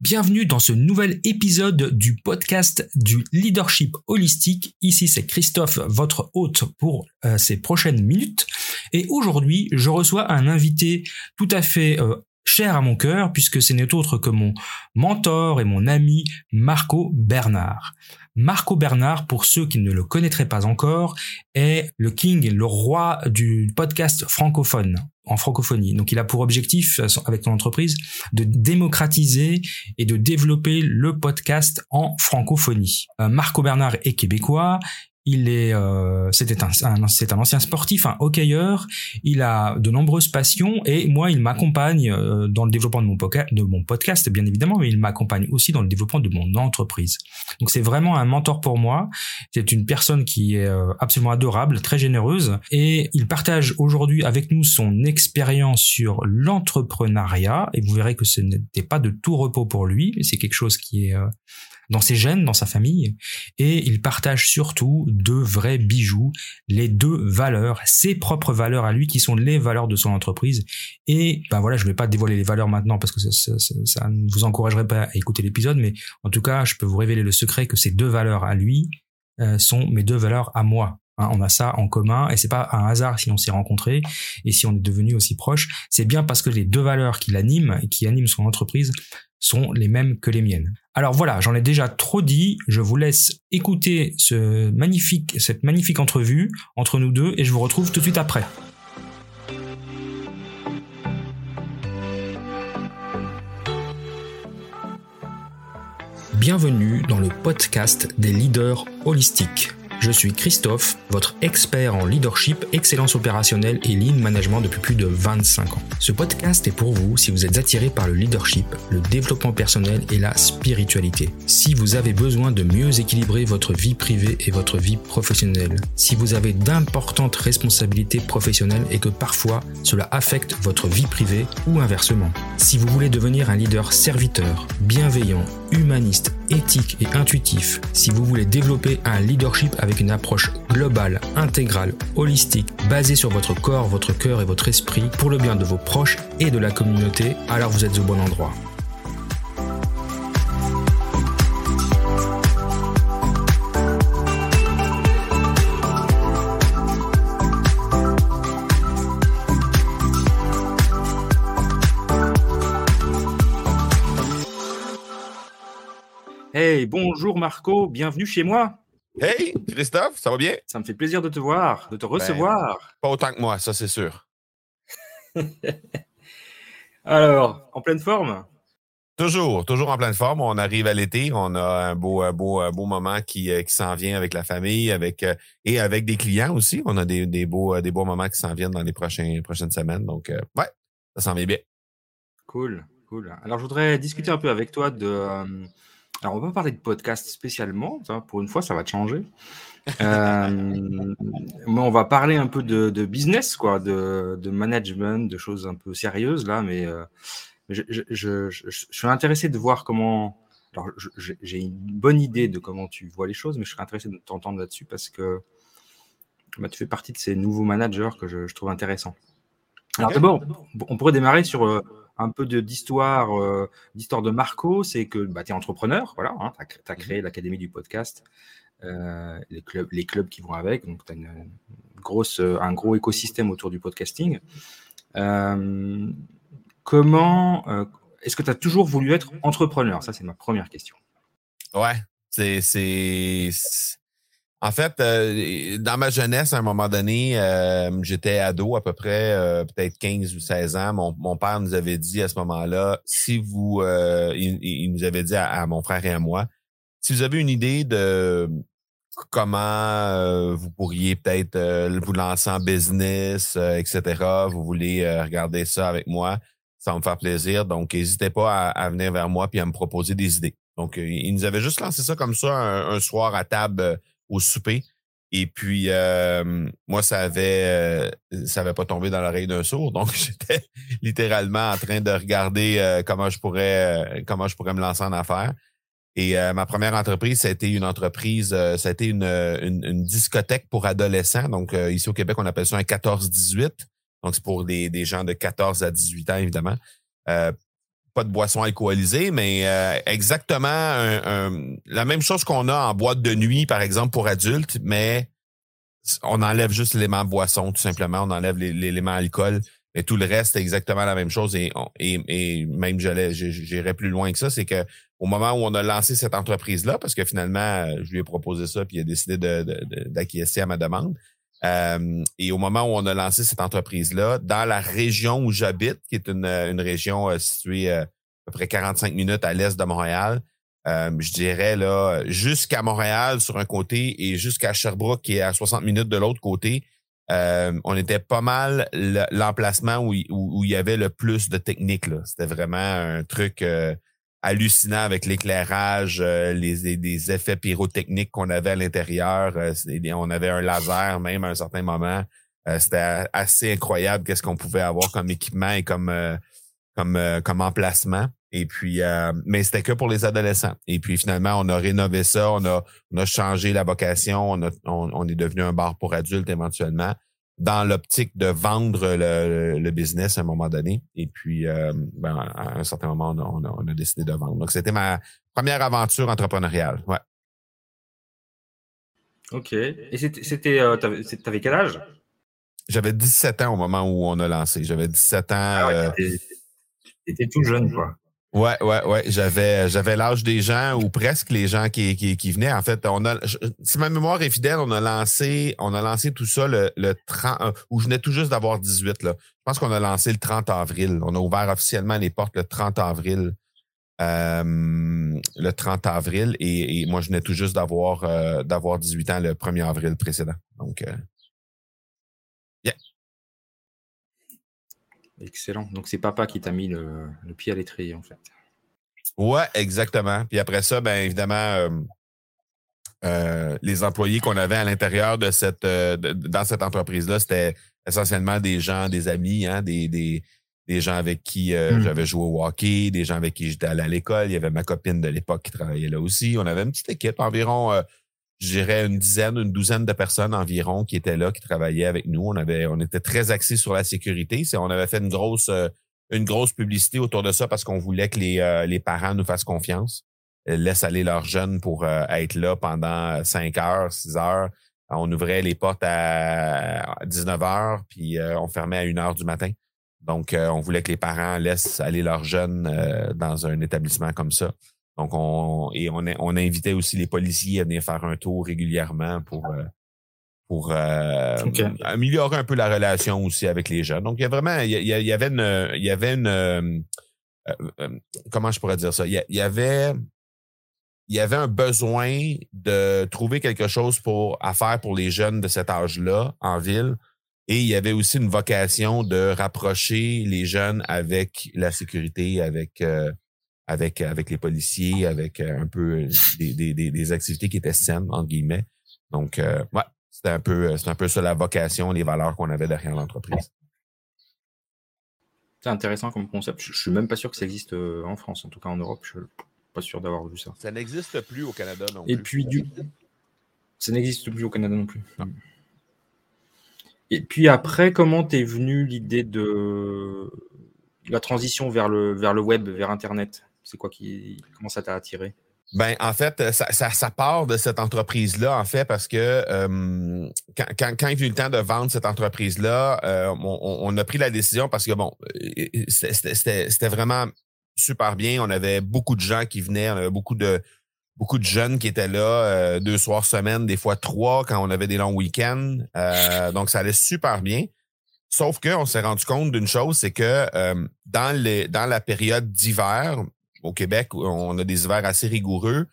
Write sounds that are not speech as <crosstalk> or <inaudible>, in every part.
Bienvenue dans ce nouvel épisode du podcast du leadership holistique. Ici c'est Christophe, votre hôte pour euh, ces prochaines minutes. Et aujourd'hui, je reçois un invité tout à fait euh, cher à mon cœur puisque ce n'est autre que mon mentor et mon ami Marco Bernard. Marco Bernard, pour ceux qui ne le connaîtraient pas encore, est le king, le roi du podcast francophone en francophonie. Donc il a pour objectif, euh, avec son entreprise, de démocratiser et de développer le podcast en francophonie. Euh, Marco Bernard est québécois, il est, euh, c'était un, c'est un ancien sportif, un hockeyeur. Il a de nombreuses passions et moi, il m'accompagne euh, dans le développement de mon, de mon podcast, bien évidemment, mais il m'accompagne aussi dans le développement de mon entreprise. Donc, c'est vraiment un mentor pour moi. C'est une personne qui est euh, absolument adorable, très généreuse, et il partage aujourd'hui avec nous son expérience sur l'entrepreneuriat. Et vous verrez que ce n'était pas de tout repos pour lui. C'est quelque chose qui est dans ses gènes, dans sa famille, et il partage surtout deux vrais bijoux, les deux valeurs, ses propres valeurs à lui, qui sont les valeurs de son entreprise. Et ben voilà, je ne vais pas dévoiler les valeurs maintenant parce que ça, ne vous encouragerait pas à écouter l'épisode, mais en tout cas, je peux vous révéler le secret que ces deux valeurs à lui euh, sont mes deux valeurs à moi. Hein, on a ça en commun et c'est pas un hasard si on s'est rencontrés et si on est devenu aussi proches. C'est bien parce que les deux valeurs qui l'animent et qui animent son entreprise sont les mêmes que les miennes. Alors voilà, j'en ai déjà trop dit, je vous laisse écouter cette magnifique entrevue entre nous deux et je vous retrouve tout de suite après. Bienvenue dans le podcast des leaders holistiques. Je suis Christophe, votre expert en leadership, excellence opérationnelle et lean management depuis plus de 25 ans. Ce podcast est pour vous si vous êtes attiré par le leadership, le développement personnel et la spiritualité. Si vous avez besoin de mieux équilibrer votre vie privée et votre vie professionnelle. Si vous avez d'importantes responsabilités professionnelles et que parfois cela affecte votre vie privée ou inversement. Si vous voulez devenir un leader serviteur, bienveillant, humaniste, éthique et intuitif, si vous voulez développer un leadership avec une approche globale, intégrale, holistique, basée sur votre corps, votre cœur et votre esprit, pour le bien de vos proches et de la communauté, alors vous êtes au bon endroit. Hey, bonjour Marco, bienvenue chez moi. Hey, Christophe, ça va bien? Ça me fait plaisir de te voir, de te ben, recevoir. pas autant que moi, ça c'est sûr. <laughs> Alors, en pleine forme? Toujours, toujours en pleine forme. On arrive à l'été, on a un beau, beau, beau moment qui, euh, qui s'en vient avec la famille, avec euh, et avec des clients aussi. On a des, des beaux, des beaux moments qui s'en viennent dans les prochaines prochaines semaines. Donc, euh, ouais, ça s'en vient bien. Cool, cool. Alors, je voudrais discuter un peu avec toi de alors, on va pas parler de podcast spécialement. pour une fois, ça va te changer. <laughs> Euh, mais on va parler un peu de, business, quoi, de, management, de choses un peu sérieuses là. Mais euh, je, suis intéressé de voir comment. Alors, j'ai une bonne idée de comment tu vois les choses, mais je serais intéressé de t'entendre là-dessus parce que bah, tu fais partie de ces nouveaux managers que je, trouve intéressants. Alors, d'abord, on pourrait démarrer sur. Euh, un peu d'histoire euh, d'histoire de Marco, c'est que bah, tu es entrepreneur, voilà, hein, tu as, créé mmh l'Académie du podcast, euh, les, clubs, les clubs qui vont avec, donc tu as une, grosse, un gros écosystème autour du podcasting. Euh, comment est-ce que tu as toujours voulu être entrepreneur? Ça, c'est ma première question. Ouais, c'est en fait, euh, dans ma jeunesse, à un moment donné, euh, j'étais ado à peu près, euh, peut-être 15 ou 16 ans. Mon, mon, père nous avait dit à ce moment-là, si vous, il, nous avait dit à, mon frère et à moi, si vous avez une idée de comment vous pourriez peut-être vous lancer en business, etc., vous voulez regarder ça avec moi, ça va me faire plaisir. Donc, n'hésitez pas à, venir vers moi puis à me proposer des idées. Donc, il nous avait juste lancé ça comme ça un soir à table au souper. Et puis, moi, ça avait, ça avait pas tombé dans l'oreille d'un sourd. Donc, <laughs> j'étais littéralement en train de regarder comment je pourrais, comment je pourrais me lancer en affaires. Et ma première entreprise, été une entreprise, a été une, une, discothèque pour adolescents. Donc, ici au Québec, on appelle ça un 14-18. Donc, c'est pour des, des gens de 14 à 18 ans, évidemment pas de boisson alcoolisée, mais euh, exactement la même chose qu'on a en boîte de nuit, par exemple, pour adultes, mais on enlève juste l'élément boisson, tout simplement. On enlève l'élément alcool. Mais tout le reste, c'est exactement la même chose. Et, et, même, j'irais plus loin que ça, c'est que au moment où on a lancé cette entreprise-là, parce que finalement, je lui ai proposé ça, puis il a décidé d'acquiescer à ma demande. Euh, et au moment où on a lancé cette entreprise-là, dans la région où j'habite, qui est une, une région euh, située euh, à peu près 45 minutes à l'est de Montréal, je dirais là, jusqu'à Montréal sur un côté et jusqu'à Sherbrooke qui est à 60 minutes de l'autre côté, on était pas mal l'emplacement où, où, il y avait le plus de technique. C'était vraiment un truc hallucinant avec l'éclairage, euh, les, des effets pyrotechniques qu'on avait à l'intérieur. Euh, on avait un laser même à un certain moment. Euh, c'était assez incroyable qu'est-ce qu'on pouvait avoir comme équipement et comme comme comme emplacement. Et puis, mais c'était que pour les adolescents. Et puis finalement, on a rénové ça, on a on a changé la vocation, on, on est devenu un bar pour adultes éventuellement dans l'optique de vendre le, business à un moment donné. Et puis, euh, ben, à un certain moment, on a, décidé de vendre. Donc, c'était ma première aventure entrepreneuriale. Ouais. OK. Et c'était, euh, t'avais quel âge? J'avais 17 ans au moment où on a lancé. J'avais 17 ans. Ah euh, t'étais tout jeune, quoi. Ouais, ouais, ouais. J'avais, j'avais l'âge des gens ou presque les gens qui, qui, qui venaient. En fait, on a, si ma mémoire est fidèle, on a lancé, on a lancé tout ça le, le 30, euh, où je venais tout juste d'avoir 18, là. Je pense qu'on a lancé le 30 avril. On a ouvert officiellement les portes le 30 avril. Euh, le 30 avril et, moi je venais tout juste d'avoir euh, d'avoir 18 ans le 1er avril précédent. Donc yeah. Excellent. Donc c'est papa qui t'a mis le, pied à l'étrier en fait. Ouais, exactement. Puis après ça, ben évidemment, euh, euh, les employés qu'on avait à l'intérieur de cette euh, dans cette entreprise-là, c'était essentiellement des gens, des amis, hein, des, des, des gens avec qui hmm. j'avais joué au hockey, des gens avec qui j'étais allé à l'école. Il y avait ma copine de l'époque qui travaillait là aussi. On avait une petite équipe, environ je dirais une dizaine, une douzaine de personnes environ qui étaient là, qui travaillaient avec nous. On avait, on était très axés sur la sécurité. On avait fait une grosse, euh, une grosse publicité autour de ça parce qu'on voulait que les, euh, les parents nous fassent confiance, euh, laissent aller leurs jeunes pour être là pendant 5 heures, 6 heures. On ouvrait les portes à 19 heures, puis on fermait à 1 heure du matin. Donc, on voulait que les parents laissent aller leurs jeunes dans un établissement comme ça. Donc, on, et on, on invitait aussi les policiers à venir faire un tour régulièrement pour, euh, pour euh, améliorer un peu la relation aussi avec les jeunes. Donc, il y a vraiment, il y, avait une, il y avait une, euh, comment je pourrais dire ça? Il y, avait, il y avait un besoin de trouver quelque chose pour à faire pour les jeunes de cet âge-là en ville. Et il y avait aussi une vocation de rapprocher les jeunes avec la sécurité, avec avec, avec les policiers, avec euh, un peu euh, des, des, des, activités qui étaient saines, entre guillemets. Donc, euh, ouais, c'était un peu, c'est un peu ça la vocation, les valeurs qu'on avait derrière l'entreprise. C'est intéressant comme concept. Je, suis même pas sûr que ça existe en France, en tout cas en Europe. Je suis pas sûr d'avoir vu ça. Ça n'existe plus au Canada non plus. Et puis du, ça n'existe plus au Canada non plus. Et puis après, comment t'es venu l'idée de la transition vers le, vers le web, vers Internet? C'est quoi qui. Comment ça t'a attiré? Ben, en fait, ça, ça, part de cette entreprise-là, en fait, parce que euh, quand, quand, quand, il eu le temps de vendre cette entreprise-là, euh, on, a pris la décision parce que, bon, euh, c'était vraiment super bien. On avait beaucoup de gens qui venaient, on avait beaucoup de beaucoup de jeunes qui étaient là deux soirs semaine, des fois trois quand on avait des longs week-ends. donc, ça allait super bien. Sauf qu'on s'est rendu compte d'une chose, c'est que dans, dans la période d'hiver, au Québec, on a des hivers assez rigoureux.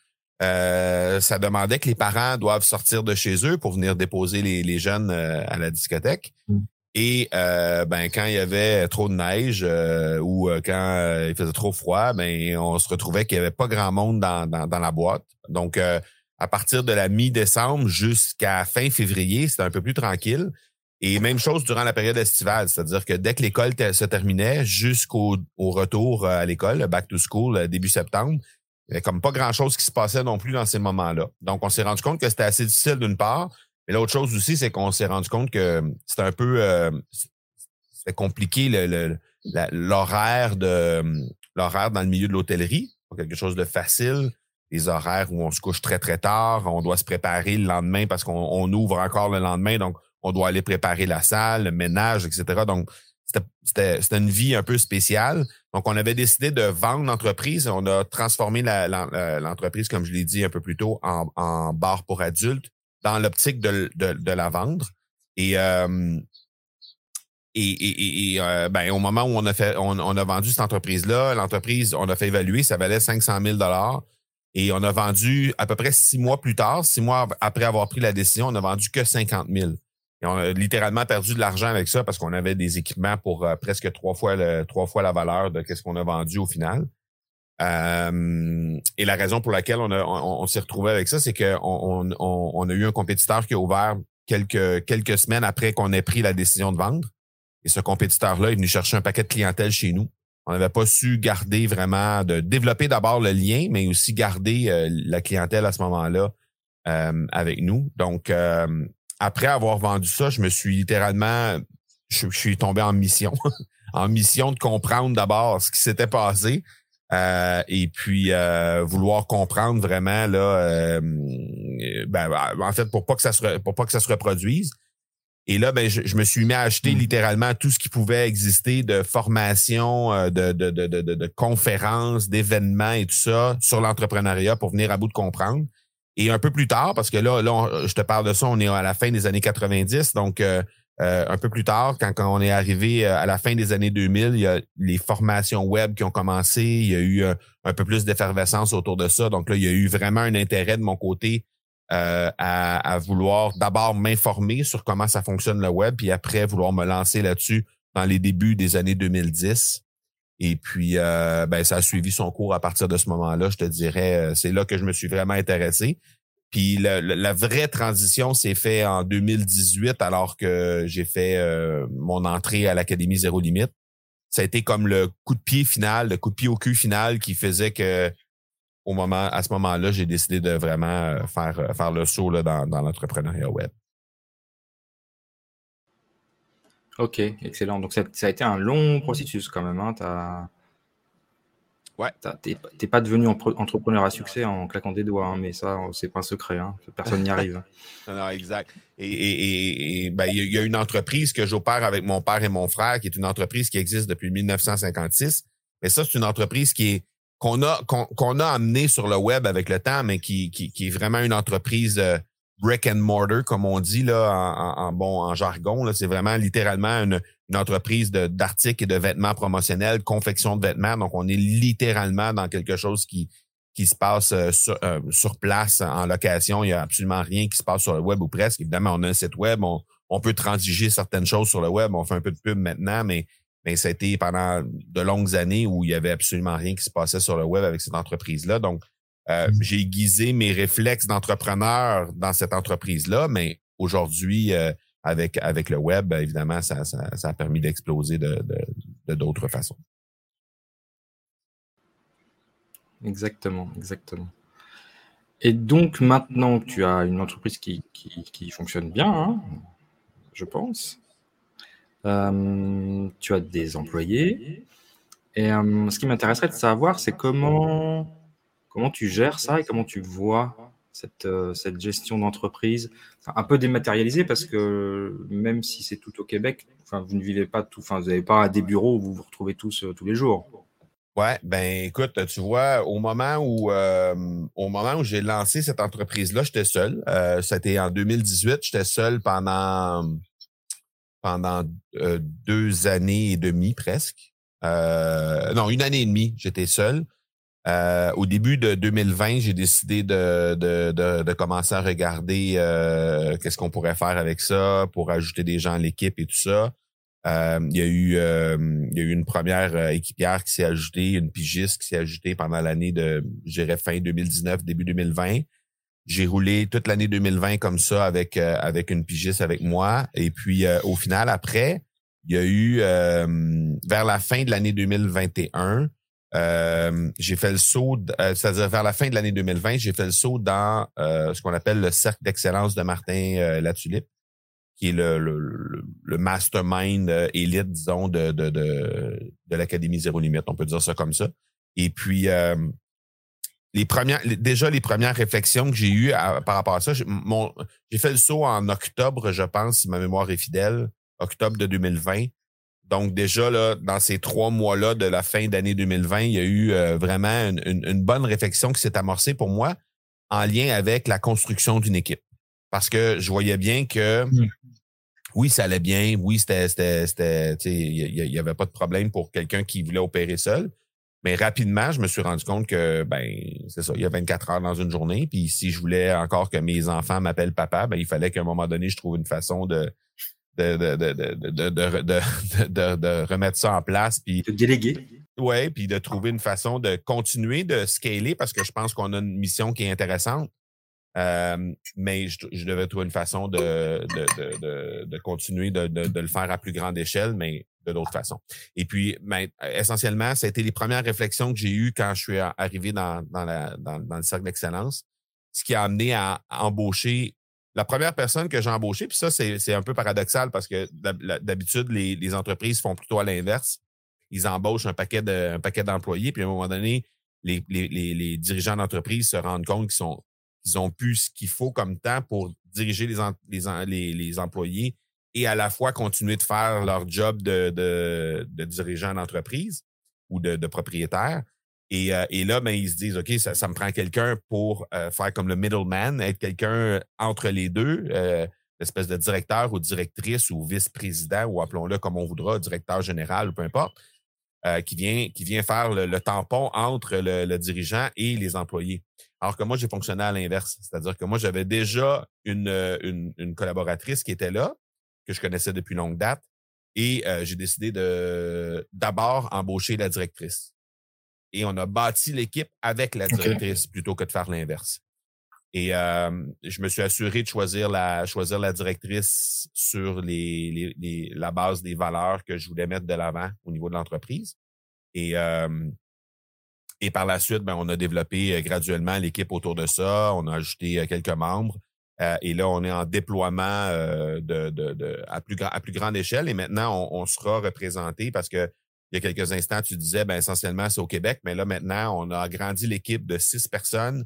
Euh, ça demandait que les parents doivent sortir de chez eux pour venir déposer les, jeunes euh, à la discothèque. Mm. Et euh, ben quand il y avait trop de neige ou quand il faisait trop froid, ben on se retrouvait qu'il y avait pas grand monde dans, dans, la boîte. Donc à partir de la mi-décembre jusqu'à fin février, c'était un peu plus tranquille. Et même chose durant la période estivale, c'est-à-dire que dès que l'école se terminait jusqu'au retour euh, à l'école, back to school, euh, début septembre, il n'y avait comme pas grand-chose qui se passait non plus dans ces moments-là. Donc, on s'est rendu compte que c'était assez difficile d'une part. Mais l'autre chose aussi, c'est qu'on s'est rendu compte que c'était un peu euh, c'était compliqué l'horaire de l'horaire dans le milieu de l'hôtellerie, quelque chose de facile, les horaires où on se couche très, très tard, on doit se préparer le lendemain parce qu'on ouvre encore le lendemain, donc on doit aller préparer la salle, le ménage, etc. Donc, c'était une vie un peu spéciale. Donc, on avait décidé de vendre l'entreprise. On a transformé l'entreprise, comme je l'ai dit un peu plus tôt, en, bar pour adultes dans l'optique de, la vendre. Et, euh, et, euh, ben, au moment où on a fait, on, a vendu cette entreprise-là, l'entreprise, on a fait évaluer, ça valait 500 000 et on a vendu à peu près six mois plus tard, six mois après avoir pris la décision, on a vendu que 50 000. Et on a littéralement perdu de l'argent avec ça parce qu'on avait des équipements pour euh, presque trois fois, le, trois fois la valeur de ce qu'on a vendu au final. Euh, et la raison pour laquelle on, on, s'est retrouvé avec ça, c'est qu'on on, on, a eu un compétiteur qui a ouvert quelques, quelques semaines après qu'on ait pris la décision de vendre. Et ce compétiteur-là est venu chercher un paquet de clientèle chez nous. On n'avait pas su garder vraiment, de développer d'abord le lien, mais aussi garder euh, la clientèle à ce moment-là avec nous. Donc, après avoir vendu ça, je me suis littéralement, je, suis tombé en mission, <laughs> en mission de comprendre d'abord ce qui s'était passé. Euh, et puis euh, vouloir comprendre vraiment là euh, ben, en fait pour pas que ça se pour pas que ça se reproduise et là ben je, me suis mis à acheter mmh. littéralement tout ce qui pouvait exister de formation de de, de, de, de conférences d'événements et tout ça sur l'entrepreneuriat pour venir à bout de comprendre et un peu plus tard, parce que là, là je te parle de ça, on est à la fin des années 90, donc euh, euh, un peu plus tard, quand, on est arrivé euh, à la fin des années 2000, il y a les formations web qui ont commencé, il y a eu un, peu plus d'effervescence autour de ça. Donc là, il y a eu vraiment un intérêt de mon côté à, à, vouloir d'abord m'informer sur comment ça fonctionne le web, puis après vouloir me lancer là-dessus dans les débuts des années 2010. Et puis, euh, ben, ça a suivi son cours à partir de ce moment-là. Je te dirais, euh, c'est là que je me suis vraiment intéressé. Puis la, vraie transition s'est faite en 2018 alors que j'ai fait euh, mon entrée à l'Académie Zéro Limite. Ça a été comme le coup de pied final, le coup de pied au cul final qui faisait que au moment, à ce moment-là, j'ai décidé de vraiment faire, faire le saut là, dans, dans l'entrepreneuriat web. Ok, excellent. Donc ça, a été un long processus quand même. Hein. Ouais. T'es pas devenu entrepreneur à succès en claquant des doigts, hein, mais ça, c'est pas un secret. Hein. Personne n'y arrive. <laughs> non, exact. Et, ben, il y, a une entreprise que j'opère avec mon père et mon frère, qui est une entreprise qui existe depuis 1956. Mais ça, c'est une entreprise qui est qu'on a qu'on a amenée sur le web avec le temps, mais qui, qui, est vraiment une entreprise euh, brick and mortar, comme on dit là en, bon en jargon. C'est vraiment littéralement une, entreprise d'articles et de vêtements promotionnels, confection de vêtements. Donc, on est littéralement dans quelque chose qui, qui se passe euh, euh, sur, place en location. Il n'y a absolument rien qui se passe sur le web ou presque. Évidemment, on a un site web, on, peut transiger certaines choses sur le web. On fait un peu de pub maintenant, mais, mais ça a été pendant de longues années où il y avait absolument rien qui se passait sur le web avec cette entreprise-là. Donc, euh, mm. j'ai aiguisé mes réflexes d'entrepreneur dans cette entreprise-là, mais aujourd'hui, euh, avec, avec le web, évidemment, ça, ça, a permis d'exploser de, d'autres façons. Exactement, exactement. Et donc maintenant tu as une entreprise qui, qui, fonctionne bien, hein, je pense. Euh, tu as des employés. Et ce qui m'intéresserait de savoir, c'est comment Comment tu gères ça et comment tu vois cette, euh, cette gestion d'entreprise? Un peu dématérialisée parce que même si c'est tout au Québec, enfin, vous ne vivez pas tout, enfin, vous n'avez pas des bureaux où vous vous retrouvez tous euh, tous les jours. Ouais, ben écoute, tu vois, au moment où euh, au moment où j'ai lancé cette entreprise-là, j'étais seul. Euh, C'était en 2018, j'étais seul pendant pendant deux années et demie presque. non, une année et demie, j'étais seul. Euh, au début de 2020, j'ai décidé de, de, de, commencer à regarder euh, qu'est-ce qu'on pourrait faire avec ça pour ajouter des gens à l'équipe et tout ça. Euh, il, y a eu, il y a eu une première équipière qui s'est ajoutée, une pigiste qui s'est ajoutée pendant l'année de, je dirais, fin 2019, début 2020. J'ai roulé toute l'année 2020 comme ça avec, avec une pigiste avec moi. Et puis, au final, après, il y a eu, vers la fin de l'année 2021, euh, j'ai fait le saut, euh, c'est-à-dire vers la fin de l'année 2020, j'ai fait le saut dans euh, ce qu'on appelle le cercle d'excellence de Martin Latulippe. qui est le, le, le mastermind euh, élite, disons, de, de, de, de l'Académie Zéro Limite. On peut dire ça comme ça. Et puis, euh, les premières, déjà les premières réflexions que j'ai eues par rapport à ça, j'ai fait le saut en octobre, je pense, si ma mémoire est fidèle, octobre de 2020. Donc déjà là, dans ces trois mois-là de la fin d'année 2020, il y a eu euh, vraiment une, une, bonne réflexion qui s'est amorcée pour moi en lien avec la construction d'une équipe. Parce que je voyais bien que mmh. oui, ça allait bien, oui, c'était, c'était, il y, avait pas de problème pour quelqu'un qui voulait opérer seul. Mais rapidement, je me suis rendu compte que, ben, c'est ça, il y a 24 heures dans une journée. Puis si je voulais encore que mes enfants m'appellent papa, ben, il fallait qu'à un moment donné, je trouve une façon de, de, de, de, de, de, remettre ça en place. Puis, de déléguer. Oui, puis de trouver une façon de continuer de scaler parce que je pense qu'on a une mission qui est intéressante. Euh, mais je, je, devais trouver une façon de, de, de, de continuer de, de, le faire à plus grande échelle, mais de d'autres façons. Et puis, ben, essentiellement, ça a été les premières réflexions que j'ai eues quand je suis arrivé dans, dans, la, dans, dans le cercle d'excellence, ce qui a amené à embaucher la première personne que j'ai embauchée, puis ça, c'est un peu paradoxal parce que d'habitude, les, entreprises font plutôt à l'inverse. Ils embauchent un paquet d'employés, puis à un moment donné, les, les, les dirigeants d'entreprise se rendent compte qu'ils sont ils ont pu ce qu'il faut comme temps pour diriger les, les, les, employés et à la fois continuer de faire leur job de, de, de dirigeant d'entreprise ou de, de propriétaire. Et, euh, et, là, ben, ils se disent, OK, ça, ça me prend quelqu'un pour euh, faire comme le middleman, être quelqu'un entre les deux, euh, espèce de directeur ou directrice ou vice-président, ou appelons-le comme on voudra, directeur général ou peu importe, euh, qui, vient, qui vient faire le, tampon entre le, dirigeant et les employés. Alors que moi, j'ai fonctionné à l'inverse. C'est-à-dire que moi, j'avais déjà une, une, une, collaboratrice qui était là, que je connaissais depuis longue date, et euh, j'ai décidé de d'abord embaucher la directrice. Et on a bâti l'équipe avec la directrice plutôt que de faire l'inverse. Et euh, je me suis assuré de choisir la, choisir la directrice sur les, les, la base des valeurs que je voulais mettre de l'avant au niveau de l'entreprise. Et, euh, et par la suite, ben, on a développé euh, graduellement l'équipe autour de ça. On a ajouté quelques membres. et là, on est en déploiement de, de, de, à, plus, à plus grande échelle. Et maintenant, on, on sera représenté parce que il y a quelques instants, tu disais, ben, essentiellement, c'est au Québec. Mais là, maintenant, on a agrandi l'équipe de six personnes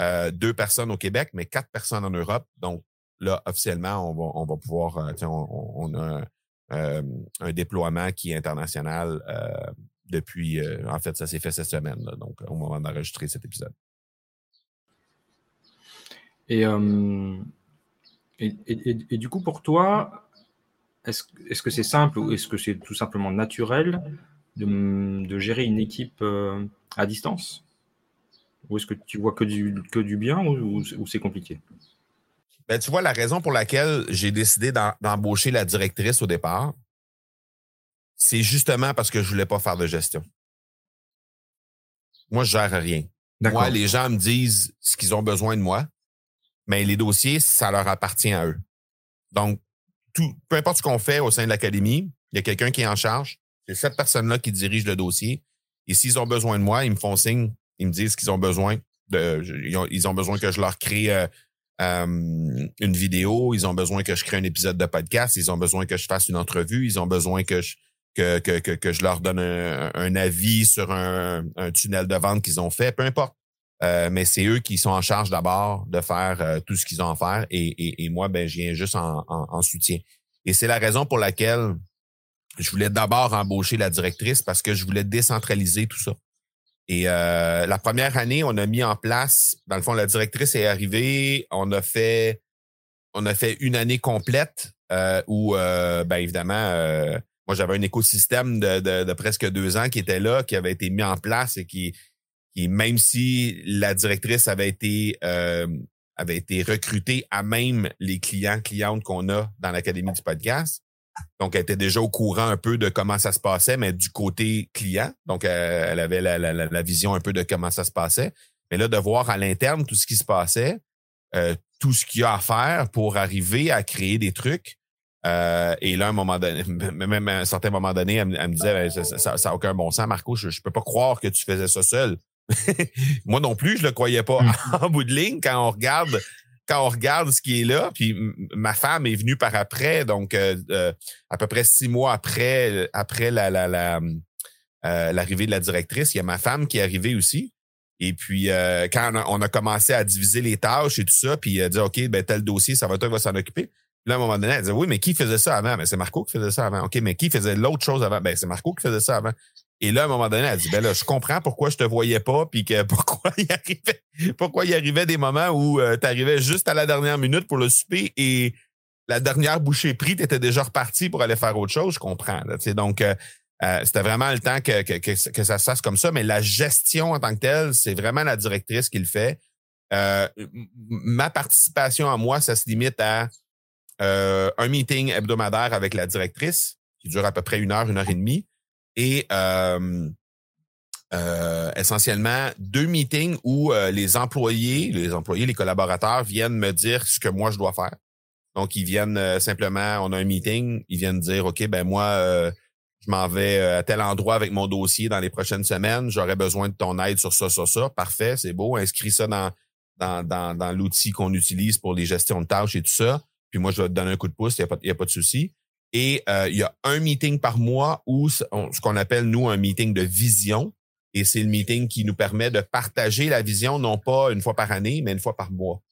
euh, deux personnes au Québec, mais quatre personnes en Europe. Donc là, officiellement, on va, on va pouvoir, euh, on, a euh, un déploiement qui est international depuis, en fait, ça s'est fait cette semaine, donc au moment d'enregistrer cet épisode. Et, et, du coup, pour toi, est-ce est que c'est simple ou est-ce que c'est tout simplement naturel de, de gérer une équipe à distance? Ou est-ce que tu vois que du, que du bien ou, c'est compliqué? Ben, tu vois, la raison pour laquelle j'ai décidé d'embaucher la directrice au départ, c'est justement parce que je voulais pas faire de gestion. Moi, je gère rien. Moi, les gens me disent ce qu'ils ont besoin de moi, mais les dossiers, ça leur appartient à eux. Donc, tout, peu importe ce qu'on fait au sein de l'académie, il y a quelqu'un qui est en charge. C'est cette personne-là qui dirige le dossier. Et s'ils ont besoin de moi, ils me font signe ils me disent qu'ils ont besoin ils ont, besoin que je leur crée euh, euh, une vidéo, ils ont besoin que je crée un épisode de podcast, ils ont besoin que je fasse une entrevue, ils ont besoin que, je leur donne un, avis sur un, tunnel de vente qu'ils ont fait, peu importe. Euh, mais c'est eux qui sont en charge d'abord de faire tout ce qu'ils ont à faire et, et, moi, ben, je viens juste en, en soutien. Et c'est la raison pour laquelle je voulais d'abord embaucher la directrice parce que je voulais décentraliser tout ça. Et euh, la première année, on a mis en place, dans le fond, la directrice est arrivée, on a fait, on a fait une année complète euh, où, euh, ben évidemment, moi j'avais un écosystème de, de, presque deux ans qui était là, qui avait été mis en place et qui, qui même si la directrice avait été avait été recrutée à même les clients clientes qu'on a dans l'académie du podcast, donc, elle était déjà au courant un peu de comment ça se passait, mais du côté client. Donc, euh, elle avait la, vision un peu de comment ça se passait. Mais là, de voir à l'interne tout ce qui se passait, euh, tout ce qu'il y a à faire pour arriver à créer des trucs. Euh, et là, un moment donné, <laughs> même à un certain moment donné, elle, me disait ben, ça n'a aucun bon sens, Marco, je, ne peux pas croire que tu faisais ça seul. <laughs> Moi non plus, je le croyais pas. Mm. <laughs> en bout de ligne, quand on regarde quand on regarde ce qui est là, puis ma femme est venue par après, donc euh, euh, à peu près six mois après, après la, la, la, l'arrivée de la directrice, il y a ma femme qui est arrivée aussi. Et puis, quand on a, commencé à diviser les tâches et tout ça, puis elle dit, OK, ben tel dossier, ça va toi qui va s'en occuper. là, à un moment donné, elle dit, oui, mais qui faisait ça avant? Ben, c'est Marco qui faisait ça avant. OK, mais qui faisait l'autre chose avant? Ben, c'est Marco qui faisait ça avant. Et là, à un moment donné, elle dit, ben là, je comprends pourquoi je te voyais pas, puis que pourquoi il arrivait, pourquoi il arrivait des moments où euh, tu arrivais juste à la dernière minute pour le souper et la dernière bouchée prise, tu étais déjà reparti pour aller faire autre chose. Je comprends. Là, donc, euh, euh, c'était vraiment le temps que, que, que, ça se fasse comme ça. Mais la gestion en tant que telle, c'est vraiment la directrice qui le fait. ma participation à moi, ça se limite à un meeting hebdomadaire avec la directrice qui dure à peu près une heure, une heure et demie et essentiellement deux meetings où les employés, les employés, les collaborateurs viennent me dire ce que moi je dois faire. Donc ils viennent simplement, on a un meeting, ils viennent dire ok ben moi je m'en vais à tel endroit avec mon dossier dans les prochaines semaines, j'aurais besoin de ton aide sur ça, ça, ça. Parfait, c'est beau, inscris ça dans dans, dans, l'outil qu'on utilise pour les gestions de tâches et tout ça. Puis moi, je vais te donner un coup de pouce, il n'y a, pas, y a pas de souci. Et euh, il y a un meeting par mois ou ce qu'on appelle, nous, un meeting de vision. Et c'est le meeting qui nous permet de partager la vision, non pas une fois par année, mais une fois par mois.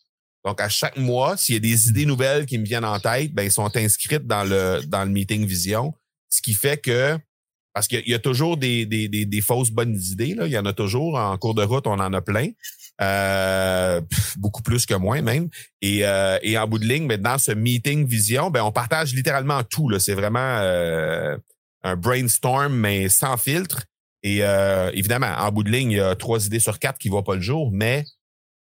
Donc, à chaque mois, s'il y a des idées nouvelles qui me viennent en tête, ben, ils sont inscrites dans le, dans le meeting vision. Ce qui fait que, parce qu'il y, a toujours des, des, des, des, fausses bonnes idées, là. il y en a toujours. En cours de route, on en a plein. Euh, beaucoup plus que moi même. Et, euh, et en bout de ligne, mais dans ce meeting vision, ben on partage littéralement tout. C'est vraiment euh, un brainstorm, mais sans filtre. Et évidemment, en bout de ligne, il y a trois idées sur quatre qui ne vont pas le jour, mais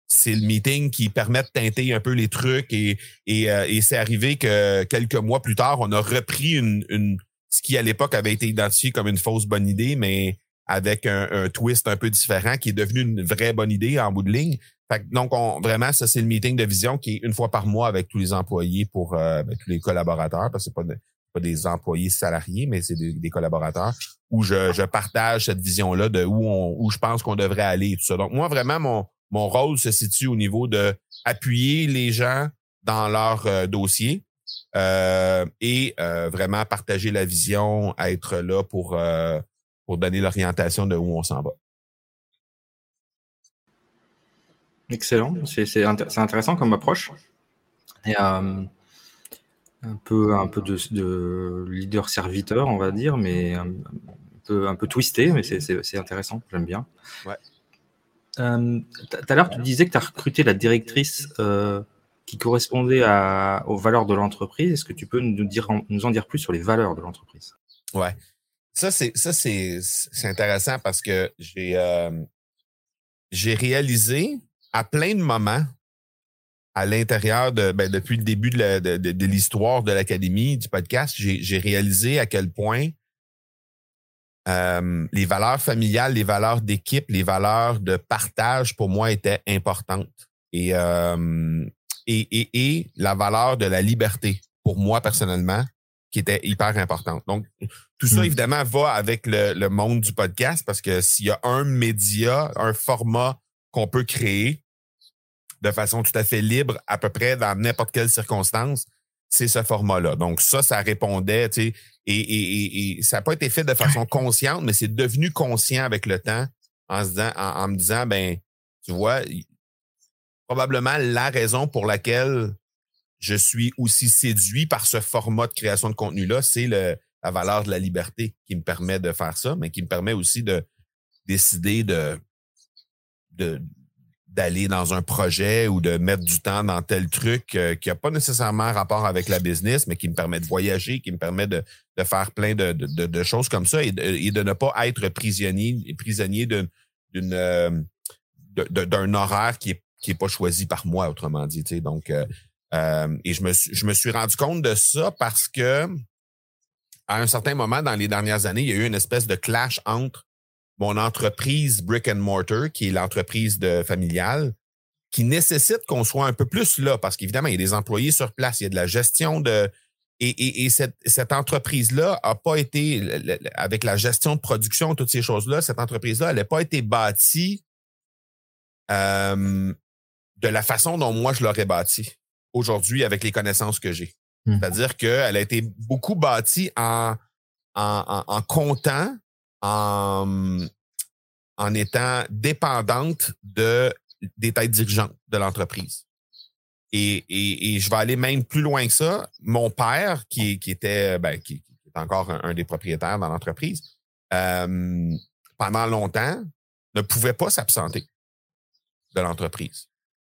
c'est le meeting qui permet de teinter un peu les trucs. Et, et, et c'est arrivé que quelques mois plus tard, on a repris une, une ce qui à l'époque avait été identifié comme une fausse bonne idée, mais avec un, twist un peu différent qui est devenu une vraie bonne idée en bout de ligne. Fait donc, on, vraiment, ça, c'est le meeting de vision qui est une fois par mois avec tous les employés pour euh, ben, tous les collaborateurs, parce que c'est pas, pas des employés salariés, mais c'est des, collaborateurs, où je, je partage cette vision-là de où on, où je pense qu'on devrait aller et tout ça. Donc, moi, vraiment, mon, mon rôle se situe au niveau de appuyer les gens dans leur euh, dossier euh, et vraiment partager la vision, être là pour pour donner l'orientation de où on s'en va. Excellent, c'est intéressant comme approche. Et, euh, un peu, un peu de, leader-serviteur, on va dire, mais un, peu, un peu twisté, mais c'est intéressant, j'aime bien. Ouais. Euh, tout à l'heure, tu disais que tu as recruté la directrice euh, qui correspondait aux valeurs de l'entreprise. Est-ce que tu peux nous, en dire plus sur les valeurs de l'entreprise? Ouais. Ça, c'est intéressant parce que j'ai euh, j'ai réalisé à plein de moments à l'intérieur de ben, depuis le début de, l'histoire de l'académie du podcast, j'ai réalisé à quel point euh, les valeurs familiales, les valeurs d'équipe, les valeurs de partage pour moi étaient importantes et, euh, et, et, et la valeur de la liberté pour moi personnellement qui était hyper importante. Donc, tout ça, hmm. évidemment, va avec le, monde du podcast parce que s'il y a un média, un format qu'on peut créer de façon tout à fait libre, à peu près dans n'importe quelle circonstance, c'est ce format-là. Donc, ça, ça répondait, tu sais, et, ça n'a pas été fait de façon consciente, mais c'est devenu conscient avec le temps en, se disant, en me disant, ben, tu vois, probablement la raison pour laquelle je suis aussi séduit par ce format de création de contenu-là, c'est la valeur de la liberté qui me permet de faire ça, mais qui me permet aussi de décider de, d'aller dans un projet ou de mettre du temps dans tel truc euh, qui n'a pas nécessairement rapport avec la business, mais qui me permet de voyager, qui me permet de, faire plein de, choses comme ça et de, ne pas être prisonnier, prisonnier d'une, euh, d'un horaire qui est, qui est pas choisi par moi, autrement dit. Donc, euh, euh, et je me, je me suis rendu compte de ça parce que à un certain moment dans les dernières années, il y a eu une espèce de clash entre mon entreprise Brick and Mortar, qui est l'entreprise de familiale, qui nécessite qu'on soit un peu plus là, parce qu'évidemment, il y a des employés sur place, il y a de la gestion de. Et, et, et cette, cette entreprise-là a pas été, avec la gestion de production, toutes ces choses-là, cette entreprise-là, elle n'a pas été bâtie euh, de la façon dont moi je l'aurais bâti aujourd'hui avec les connaissances que j'ai. Hmm. C'est-à-dire qu'elle a été beaucoup bâtie en, en, en, en comptant, en, en étant dépendante de, des têtes dirigeantes de l'entreprise. Et, et, et je vais aller même plus loin que ça. Mon père, qui, qui était ben, qui, qui est encore un, un des propriétaires dans l'entreprise, euh, pendant longtemps, ne pouvait pas s'absenter de l'entreprise.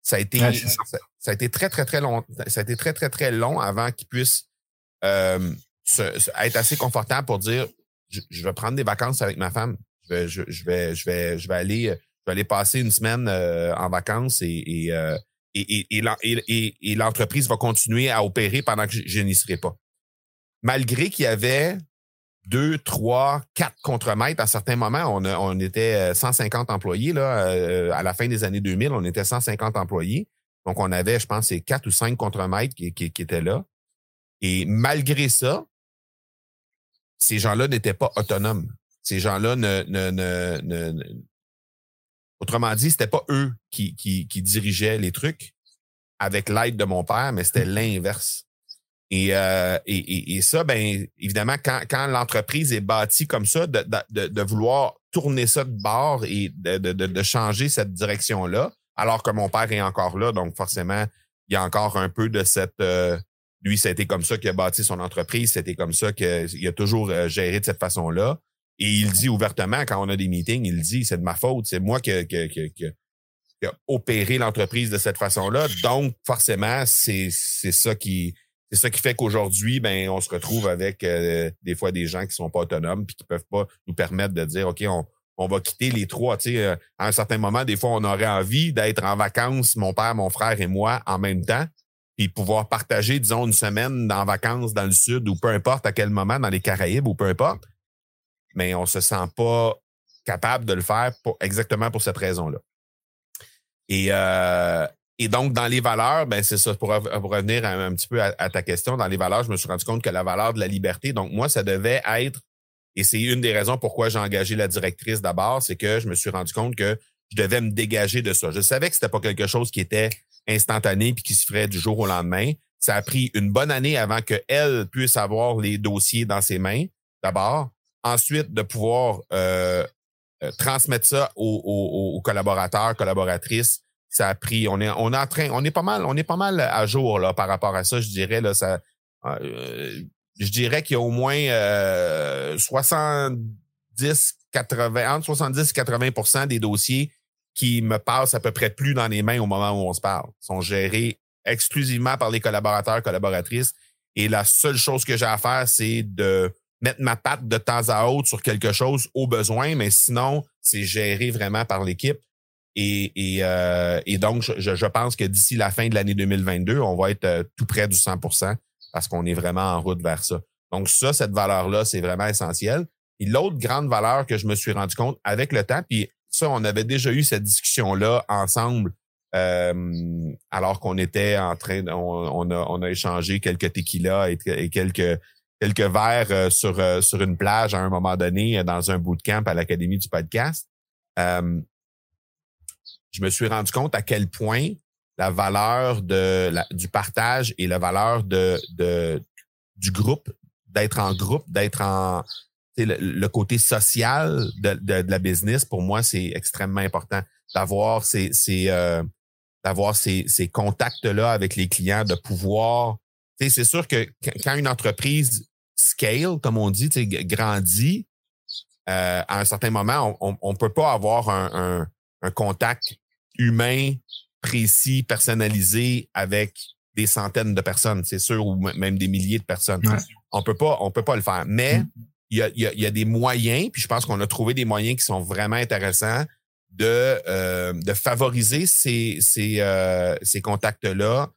Ça a été, Ouais, ça. ça, ça a été très, très, très long. Ça a été très, très, très long avant qu'il puisse euh, se- se- être assez confortable pour dire je, je vais prendre des vacances avec ma femme. Je vais, je, je vais, je vais, je vais aller, je vais aller passer une semaine euh, en vacances et, et, euh, et, et, et l'en- et- et- et l'entreprise va continuer à opérer pendant que je, je n'y serai pas. Malgré qu'il y avait deux, trois, quatre contremaîtres à certains moments, on, était euh, 150 employés là, euh, à la fin des années 2000, on était 150 employés. Donc on avait, je pense, quatre ou cinq contremaîtres qui, qui, qui étaient là. Et malgré ça, ces gens-là n'étaient pas autonomes. Ces gens-là ne, ne, ne, autrement dit, c'était pas eux qui dirigeaient les trucs avec l'aide de mon père, mais c'était l'inverse. Et, euh, et, et, ça, ben évidemment, quand, quand l'entreprise est bâtie comme ça, de, de, de- vouloir tourner ça de bord et de, de, changer cette direction-là, alors que mon père est encore là, donc forcément, il y a encore un peu de cette... euh, lui, été comme ça qu'il a bâti son entreprise, c'était comme ça qu'il a toujours euh, géré de cette façon-là. Et il dit ouvertement, quand on a des meetings, il dit, c'est de ma faute, c'est moi qui, qui, qui, qui- a opéré l'entreprise de cette façon-là. Donc, forcément, c'est ça qui c'est ça qui fait qu'aujourd'hui, ben, on se retrouve avec euh, des fois des gens qui sont pas autonomes puis qui peuvent pas nous permettre de dire, OK, on, on va quitter les trois. Euh, à un certain moment, des fois, on aurait envie d'être en vacances, mon père, mon frère et moi, en même temps, puis pouvoir partager, disons, une semaine en vacances dans le sud ou peu importe à quel moment, dans les Caraïbes ou peu importe. Mais on se sent pas capable de le faire pour, exactement pour cette raison-là. Et, euh, et donc, dans les valeurs, ben c'est ça, pour, rev- pour revenir un, petit peu à, à ta question, dans les valeurs, je me suis rendu compte que la valeur de la liberté, donc moi, ça devait être, et c'est une des raisons pourquoi j'ai engagé la directrice d'abord, c'est que je me suis rendu compte que je devais me dégager de ça. Je savais que c'était pas quelque chose qui était instantané puis qui se ferait du jour au lendemain. Ça a pris une bonne année avant qu'elle puisse avoir les dossiers dans ses mains, d'abord. Ensuite, de pouvoir euh, euh, transmettre ça aux, aux- aux collaborateurs, collaboratrices. Ça a pris, on est, on est en train, on est pas mal, on est pas mal à jour là par rapport à ça. Je dirais là, ça, euh, je dirais qu'il y a au moins euh, 70, 80, entre 70 et 80% des dossiers qui me passent à peu près plus dans les mains au moment où on se parle. Ils sont gérés exclusivement par les collaborateurs, collaboratrices. Et la seule chose que j'ai à faire, c'est de mettre ma patte de temps à autre sur quelque chose au besoin, mais sinon, c'est géré vraiment par l'équipe. Et, et, euh, et donc, je, je pense que d'ici la fin de l'année 2022, on va être euh, tout près du 100% parce qu'on est vraiment en route vers ça. Donc ça, cette valeur-là, c'est vraiment essentiel. Et l'autre grande valeur que je me suis rendu compte avec le temps, puis ça, on avait déjà eu cette discussion-là ensemble euh, alors qu'on était en train, on, on a, on a échangé quelques tequilas et, quelques quelques verres euh, sur euh, sur une plage à un moment donné dans un bootcamp à l'académie du podcast. Je me suis rendu compte à quel point la valeur de du partage et la valeur de, du groupe, d'être en groupe, d'être en le, côté social de, la business, pour moi, c'est extrêmement important d'avoir ces, euh, d'avoir ces, contacts-là avec les clients, de pouvoir. C'est sûr que qu- quand une entreprise scale, comme on dit, grandit, euh, à un certain moment, on on peut pas avoir un contact humain, précis, personnalisé avec des centaines de personnes, c'est sûr, ou même des milliers de personnes. Ouais. On peut pas, on peut pas le faire. Mais Mm. il y, a, il, y a, il y a des moyens, puis je pense qu'on a trouvé des moyens qui sont vraiment intéressants de, euh, de favoriser ces, ces, euh, ces contacts-là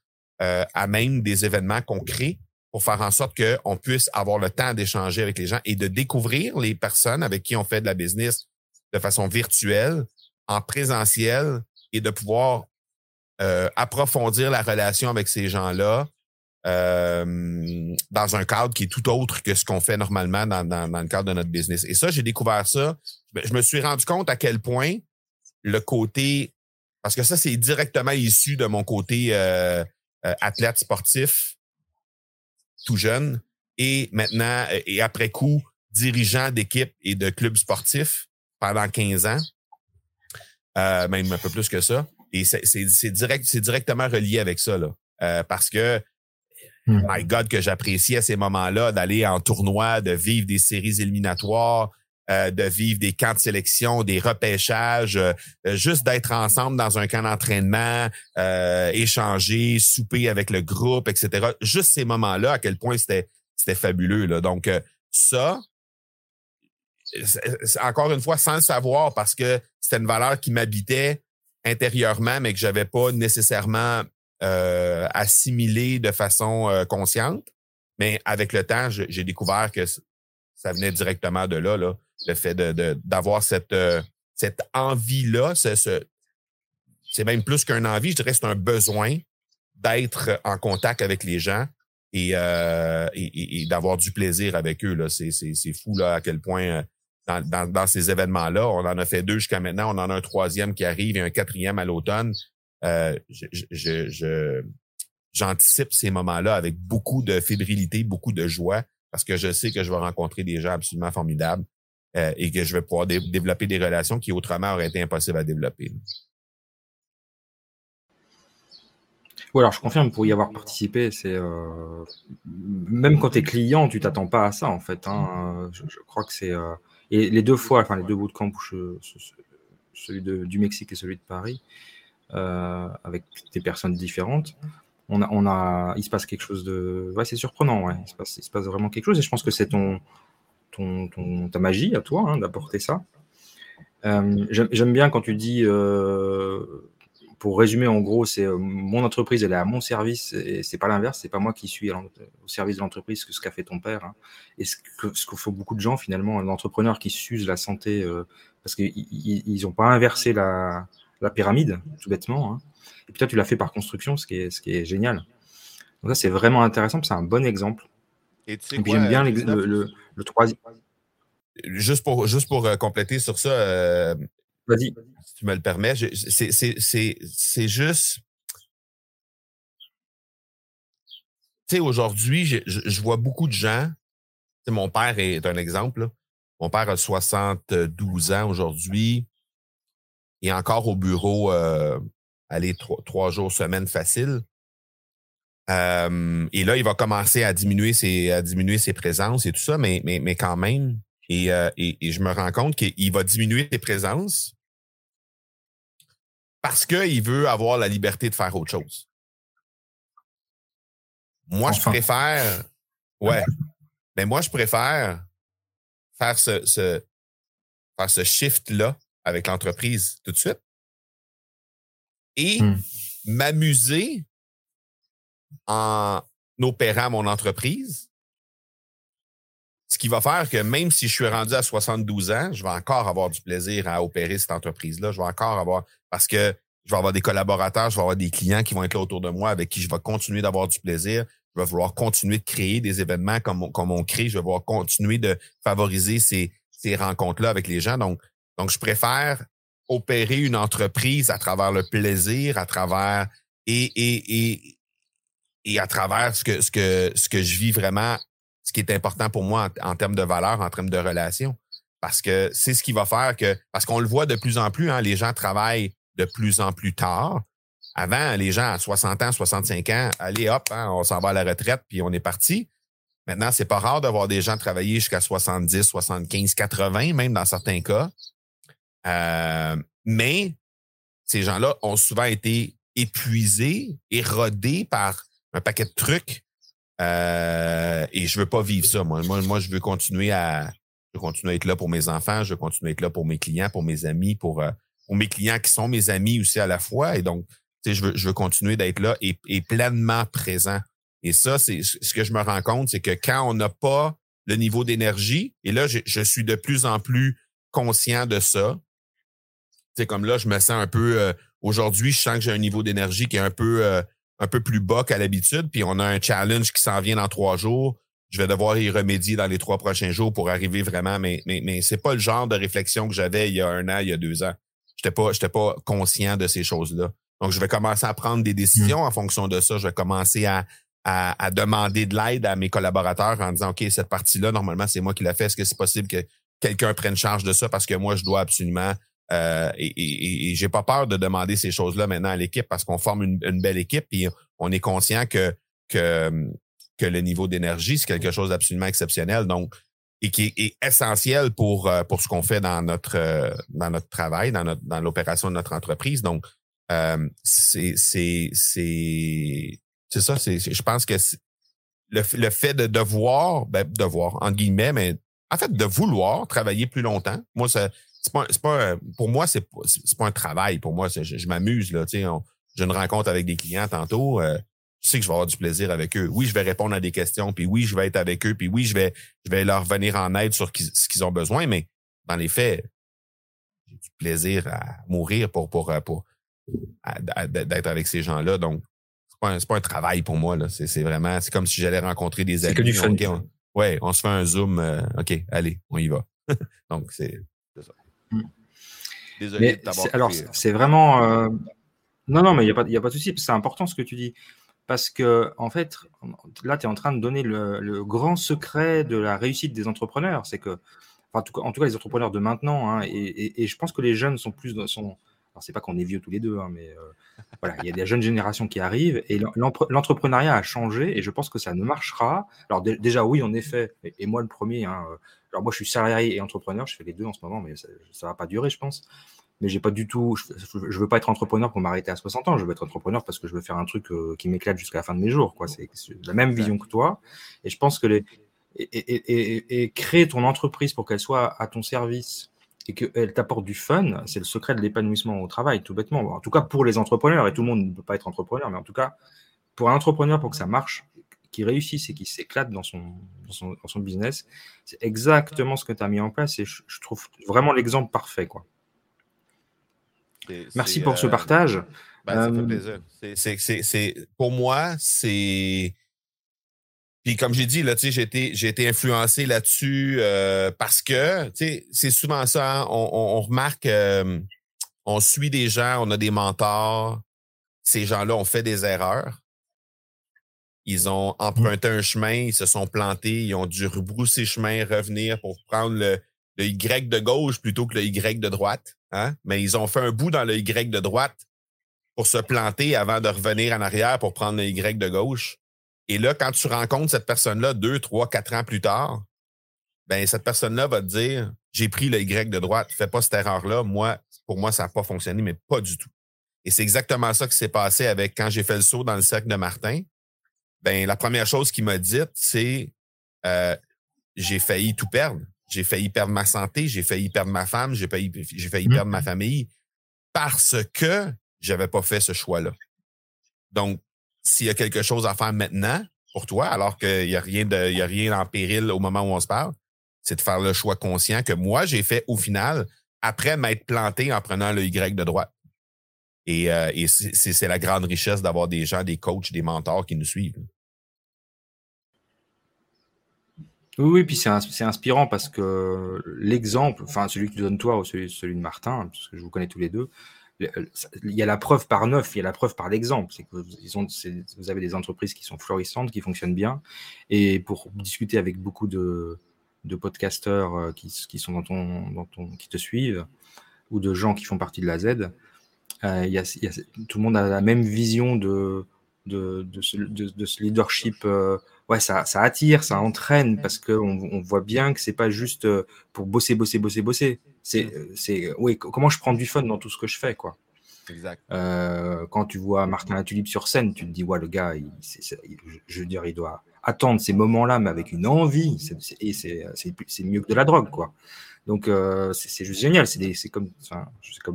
euh, à même des événements crée pour faire en sorte qu'on puisse avoir le temps d'échanger avec les gens et de découvrir les personnes avec qui on fait de la business de façon virtuelle, en présentiel et de pouvoir euh, approfondir la relation avec ces gens-là euh, dans un cadre qui est tout autre que ce qu'on fait normalement dans, dans, dans le cadre de notre business. Et ça, j'ai découvert ça. Je me- suis rendu compte à quel point le côté parce que ça, c'est directement issu de mon côté euh, euh, athlète sportif, tout jeune, et maintenant, et après coup, dirigeant d'équipe et de club sportif pendant 15 ans, euh, même un peu plus que ça. Et c'est direct, c'est directement relié avec ça, là. parce que hmm. my God, que j'apprécie à ces moments-là d'aller en tournoi, de vivre des séries éliminatoires, euh, de vivre des camps de sélection, des repêchages, euh, euh, juste d'être ensemble dans un camp d'entraînement, échanger, souper avec le groupe, etc. Juste ces moments-là, à quel point c'était c'était fabuleux. Là. Donc ça, encore une fois, sans le savoir, parce que c'était une valeur qui m'habitait intérieurement, mais que j'avais pas nécessairement euh, assimilé de façon consciente. Mais avec le temps, j'ai découvert que ça venait directement de là, là le fait d'avoir cette, euh, cette envie-là. C'est même plus qu'un envie, je dirais c'est un besoin d'être en contact avec les gens et, euh, et, d'avoir du plaisir avec eux. C'est fou là, à quel point euh, dans, ces événements-là, on en a fait deux jusqu'à maintenant, on en a un troisième qui arrive et un quatrième à l'automne. Euh, j'anticipe ces moments-là avec beaucoup de fébrilité, beaucoup de joie, parce que je sais que je vais rencontrer des gens absolument formidables euh, et que je vais pouvoir développer des relations qui autrement auraient été impossibles à développer. Oui, alors je confirme, pour y avoir participé, c'est euh, même quand tu es client, tu t'attends pas à ça en fait. Hein. Je, crois que c'est et les deux fois, enfin les deux bootcamps, celui de, du Mexique et celui de Paris, avec des personnes différentes, on a, on a, il se passe quelque chose de, ouais, c'est surprenant, ouais. Il se passe, il se passe vraiment quelque chose et je pense que c'est ton ton, ta magie à toi hein, d'apporter ça. Euh, j'aime bien quand tu dis, euh, pour résumer, en gros, c'est euh, mon entreprise, elle est à mon service et c'est pas l'inverse, c'est pas moi qui suis au service de l'entreprise que ce qu'a fait ton père. Hein. Et ce que ce faut beaucoup de gens finalement, un entrepreneur qui s'use la santé parce qu'ils n'ont pas inversé la, la, pyramide, tout bêtement. Hein. Et puis toi, tu l'as fait par construction, ce qui est, ce qui est génial. Donc ça, c'est vraiment intéressant, c'est un bon exemple. Et, j'aime bien le, le, troisième. Juste pour, juste pour euh, compléter sur ça, euh, Si tu me le permets, c'est juste. Tu sais, aujourd'hui, je, vois beaucoup de gens. mon père est un exemple. Mon père a 72 ans aujourd'hui. Il est encore au bureau, euh, trois, trois jours semaine facile. Euh, et là, il va commencer à diminuer ses, à diminuer ses présences et tout ça, mais, mais, mais quand même. Et, euh, et, et je me rends compte qu'il va diminuer ses présences parce qu'il veut avoir la liberté de faire autre chose. Moi, je préfère. Ouais. Mais moi, je préfère faire ce, ce, faire ce shift-là avec l'entreprise tout de suite et hmm. m'amuser en opérant mon entreprise. Ce qui va faire que même si je suis rendu à 72 ans, je vais encore avoir du plaisir à opérer cette entreprise-là. Je vais encore avoir, parce que je vais avoir des collaborateurs, je vais avoir des clients qui vont être là autour de moi avec qui je vais continuer d'avoir du plaisir. Je vais vouloir continuer de créer des événements comme, on, comme on crée. Je vais vouloir continuer de favoriser ces, ces rencontres-là avec les gens. Donc, donc, je préfère opérer une entreprise à travers le plaisir, à travers et, et, et, et à travers ce que, ce que, ce que je vis vraiment, ce qui est important pour moi en, termes de valeur, en termes de relation. Parce que c'est ce qui va faire que, parce qu'on le voit de plus en plus, hein, les gens travaillent de plus en plus tard. Avant, les gens à 60 ans, 65 ans, allez hop, hein, on s'en va à la retraite puis on est parti. Maintenant, c'est pas rare d'avoir des gens travailler jusqu'à 70, 75, 80, même dans certains cas. Euh, mais ces gens-là ont souvent été épuisés, érodés par un paquet de trucs. Euh, et je veux pas vivre ça. Moi, moi, je veux continuer à, je veux continuer à être là pour mes enfants, je veux continuer à être là pour mes clients, pour mes amis, pour, euh, pour mes clients qui sont mes amis aussi à la fois. Et donc, tu sais, je veux, je veux continuer d'être là et, pleinement présent. Et ça, c'est ce que je me rends compte, c'est que quand on n'a pas le niveau d'énergie, et là, je, suis de plus en plus conscient de ça. C'est comme là, je me sens un peu. Euh, aujourd'hui, je sens que j'ai un niveau d'énergie qui est un peu un peu plus bas qu'à l'habitude, puis on a un challenge qui s'en vient dans trois jours. Je vais devoir y remédier dans les trois prochains jours pour arriver vraiment, mais, mais, mais c'est pas le genre de réflexion que j'avais il y a un an, il y a deux ans. j'étais pas, j'étais pas conscient de ces choses-là. Donc, je vais commencer à prendre des décisions en fonction de ça. Je vais commencer à, à, demander de l'aide à mes collaborateurs en disant, OK, cette partie-là, normalement, c'est moi qui la fait. Est-ce que c'est possible que quelqu'un prenne charge de ça parce que moi, je dois absolument euh, et, et, et j'ai pas peur de demander ces choses-là maintenant à l'équipe parce qu'on forme une, belle équipe et on est conscient que, que, que le niveau d'énergie, c'est quelque chose d'absolument exceptionnel. Donc, et qui est, essentiel pour, euh, pour ce qu'on fait dans notre, euh, dans notre travail, dans, notre, dans l'opération de notre entreprise. Donc, euh, c'est, ça. Je pense que le, le fait de devoir, ben, devoir, entre guillemets, mais en fait, de vouloir travailler plus longtemps, moi, ça, c'est pas, c'est pas, pour moi, c'est, c'est pas un travail. Pour moi, je, je m'amuse, là, tu sais, j'ai une rencontre avec des clients tantôt. Euh, je sais que je vais avoir du plaisir avec eux. Oui, je vais répondre à des questions, puis oui, je vais être avec eux, puis oui, je vais, je vais leur venir en aide sur ce qu'ils ont besoin, mais dans les faits, j'ai du plaisir à mourir pour, pour, pour, d'être avec ces gens-là. Donc, c'est pas, un, pas un travail pour moi, là. C'est, c'est vraiment, c'est comme si j'allais rencontrer des amis. Que du fun. ouais, on se fait un zoom. Euh, OK, allez, on y va. <laughs> Donc, c'est. Désolé de t'avoir Alors, c'est vraiment. Euh, non, non, mais il n'y a, pas, a pas de souci. C'est important ce que tu dis. Parce que, en fait, là, tu es en train de donner le, grand secret de la réussite des entrepreneurs. C'est que, en, tout cas, en tout cas, les entrepreneurs de maintenant, hein, et, je pense que les jeunes sont plus. Sont, alors, c'est pas qu'on est vieux tous les deux, hein, mais euh, voilà, il y a des jeunes générations qui arrivent et l'entrepreneuriat a changé et je pense que ça ne marchera. Alors, déjà, oui, en effet, et, moi le premier, hein, alors moi je suis salarié et entrepreneur, je fais les deux en ce moment, mais ça, ne va pas durer, je pense. Mais j'ai pas du tout, je, veux pas être entrepreneur pour m'arrêter à 60 ans. Je veux être entrepreneur parce que je veux faire un truc euh, qui m'éclate jusqu'à la fin de mes jours. Quoi. C'est la même vision que toi. Et je pense que les, et, créer ton entreprise pour qu'elle soit à ton service et qu'elle t'apporte du fun, c'est le secret de l'épanouissement au travail, tout bêtement. En tout cas, pour les entrepreneurs, et tout le monde ne peut pas être entrepreneur, mais en tout cas, pour un entrepreneur, pour que ça marche, qu'il réussisse et qu'il s'éclate dans son, dans son, business, c'est exactement ce que tu as mis en place et je, je trouve vraiment l'exemple parfait. Quoi. Merci pour ce euh, partage. Ben, ça fait euh, plaisir. C'est, pour moi, c'est. Puis comme j'ai dit, là, j'ai été, j'ai été influencé là-dessus euh, parce que c'est souvent ça, hein, on, remarque, on suit des gens, on a des mentors. Ces gens-là ont fait des erreurs. Ils ont emprunté un chemin, ils se sont plantés, ils ont dû rebrousser chemin, revenir pour prendre le, Y de gauche plutôt que le Y de droite. Hein? Mais ils ont fait un bout dans le Y de droite pour se planter avant de revenir en arrière pour prendre le Y de gauche. Et là, quand tu rencontres cette personne-là deux, trois, quatre ans plus tard, ben cette personne-là va te dire J'ai pris le Y de droite, fais pas cette erreur-là. Pour moi, ça n'a pas fonctionné, mais pas du tout. Et c'est exactement ça qui s'est passé avec quand j'ai fait le saut dans le cercle de Martin. Ben, la première chose qu'il m'a dit, c'est euh, j'ai failli tout perdre. J'ai failli perdre ma santé, j'ai failli perdre ma femme, j'ai failli, j'ai failli mmh. perdre ma famille parce que j'avais pas fait ce choix-là. Donc, s'il y a quelque chose à faire maintenant pour toi, alors qu'il n'y a rien de, il y a rien en péril au moment où on se parle, c'est de faire le choix conscient que moi, j'ai fait au final, après m'être planté en prenant le Y de droite. Et, euh, c'est la grande richesse d'avoir des gens, des coachs, des mentors qui nous suivent. Oui, oui, puis c'est inspirant parce que l'exemple, enfin celui que tu donnes toi ou celui, de Martin, parce que je vous connais tous les deux, il y a la preuve par neuf, il y a la preuve par l'exemple. C'est que vous, avez des entreprises qui sont florissantes, qui fonctionnent bien. Et pour discuter avec beaucoup de, de podcasteurs euh, qui, sont dans ton, qui te suivent, ou de gens qui font partie de la Z, euh, y a, tout le monde a la même vision de, de, de, ce, de ce, leadership. Euh, ouais, ça, ça, attire, ça entraîne parce qu'on on voit bien que c'est pas juste euh, pour bosser, bosser, bosser, bosser. C'est, mmh. euh, c'est, oui, comment je prends du fun dans tout ce que je fais, quoi. Exact. Euh, quand tu vois Martin Latulippe sur scène, tu te dis, ouais, le gars, il, je veux dire, il doit attendre ces moments-là, mais avec une envie. C'est, et c'est, c'est, mieux que de la drogue, quoi. Donc, euh, c'est, juste génial. C'est, comme,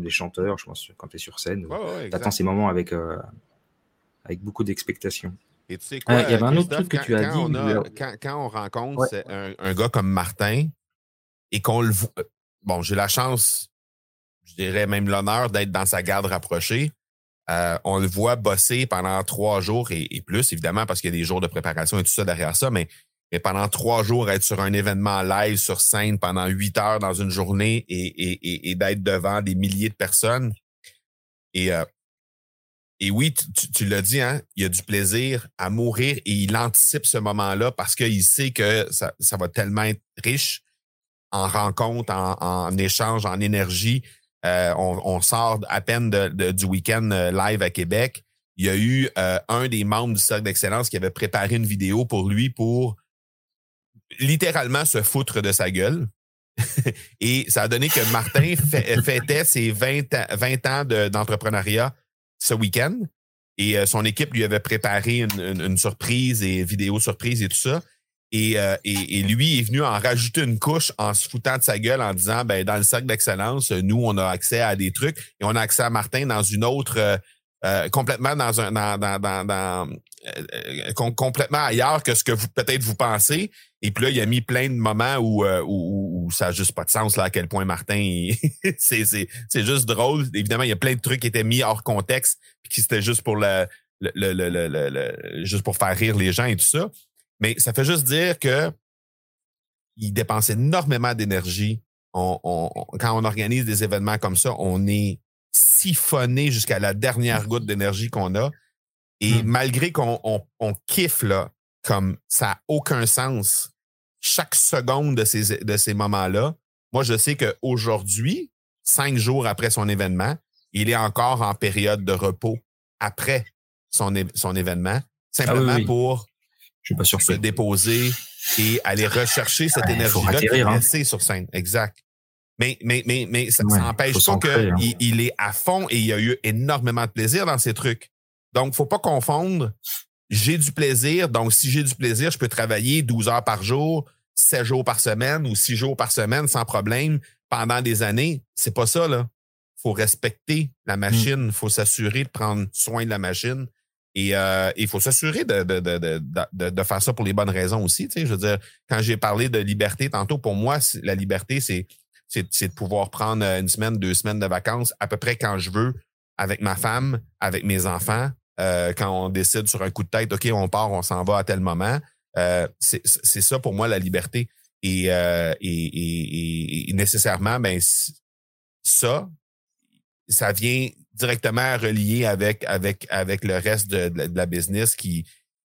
les chanteurs, je pense, quand tu es sur scène, tu attends ces moments avec, euh, avec beaucoup d'expectation. Et tu sais quoi, il y avait un autre truc que tu as dit. quand, on rencontre un, gars comme Martin et qu'on le voit. Bon, j'ai la chance, je dirais même l'honneur d'être dans sa garde rapprochée. Euh, on le voit bosser pendant trois jours et, plus, évidemment, parce qu'il y a des jours de préparation et tout ça derrière ça, mais Mais pendant trois jours, être sur un événement live sur scène pendant huit heures dans une journée et, et, et, d'être devant des milliers de personnes. Et, euh, et oui, tu, tu l'as dit, hein, il a du plaisir à mourir et il anticipe ce moment-là parce qu'il sait que ça, ça va tellement être riche en rencontres, en, en échange, en énergie. Euh, on, on, sort à peine de, du week-end euh, live à Québec. Il y a eu euh, un des membres du Cercle d'Excellence qui avait préparé une vidéo pour lui pour littéralement se foutre de sa gueule. <laughs> Et ça a donné que Martin <laughs> fêtait ses 20, 20 ans d'entrepreneuriat ce week-end. Et son équipe lui avait préparé une, surprise et vidéo surprise et tout ça. Euh, et, lui est venu en rajouter une couche en se foutant de sa gueule en disant ben dans le cercle d'excellence, nous, on a accès à des trucs et on a accès à Martin dans une autre euh, euh, complètement dans un dans, dans, dans, complètement ailleurs que ce que vous peut-être vous pensez. Et puis là, il a mis plein de moments où, où, ça n'a juste pas de sens là à quel point Martin <laughs> c'est, c'est, c'est juste drôle. Évidemment, il y a plein de trucs qui étaient mis hors contexte puis qui c'était juste pour le le, le, le, le, juste pour faire rire les gens et tout ça. Mais ça fait juste dire que il dépense énormément d'énergie. Quand on organise des événements comme ça, on est siphonné jusqu'à la dernière goutte d'énergie qu'on a. Et mmh. malgré qu'on on, kiffe là, comme ça n'a aucun sens, chaque seconde de ces, de ces moments-là, moi, je sais qu'aujourd'hui, cinq jours après son événement, il est encore en période de repos après son, son événement, ah simplement pour je suis pas sûr se déposer et aller rechercher cette énergie-là qui est hein. sur scène. Exact. Mais, mais, mais, mais ça n'empêche pas qu'il hein. il est à fond et il a eu énormément de plaisir dans ces trucs. Donc, faut pas confondre. J'ai du plaisir. Donc, si j'ai du plaisir, je peux travailler 12 heures par jour, 7 jours par semaine ou 6 jours par semaine sans problème pendant des années. C'est pas ça, là. Faut respecter la mmh. machine. Faut s'assurer de prendre soin de la machine. Et euh, il faut s'assurer de, de, de, de, faire ça pour les bonnes raisons aussi. Tu sais, je veux dire, quand j'ai parlé de liberté tantôt, pour moi, la liberté, c'est, c'est, de pouvoir prendre euh, une semaine, deux semaines de vacances à peu près quand je veux, avec ma femme, avec mes enfants. Euh, quand on décide sur un coup de tête, OK, on part, on s'en va à tel moment. Euh, c'est, c'est ça pour moi la liberté. Et, euh, et, et, et, nécessairement, ben ça, ça vient directement relié avec avec avec le reste de, la business qui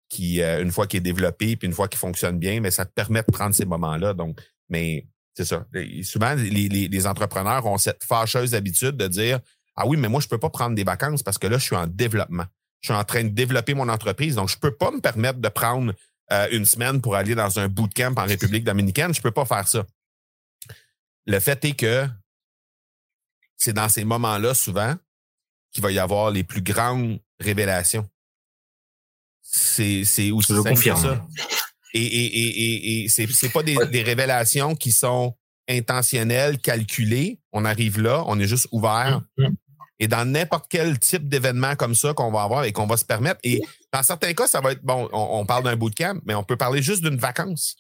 qui euh, une fois qu'il est développé puis une fois qu'il fonctionne bien, mais ça te permet de prendre ces moments-là. Donc, mais c'est ça. souvent, les, les, entrepreneurs ont cette fâcheuse habitude de dire ah oui, mais moi je peux pas prendre des vacances parce que là je suis en développement. Je suis en train de développer mon entreprise, donc je peux pas me permettre de prendre euh, une semaine pour aller dans un bootcamp en République dominicaine. Je peux pas faire ça. Le fait est que c'est dans ces moments-là souvent qu'il va y avoir les plus grandes révélations. C'est, c'est aussi simple que ça. Et, et, et, et, c'est, pas des, des révélations qui sont intentionnelles, calculées. On arrive là, on est juste ouvert. Mm, mm. Et dans n'importe quel type d'événement comme ça qu'on va avoir et qu'on va se permettre, et dans certains cas, ça va être, bon, on, parle d'un bootcamp, mais on peut parler juste d'une vacance.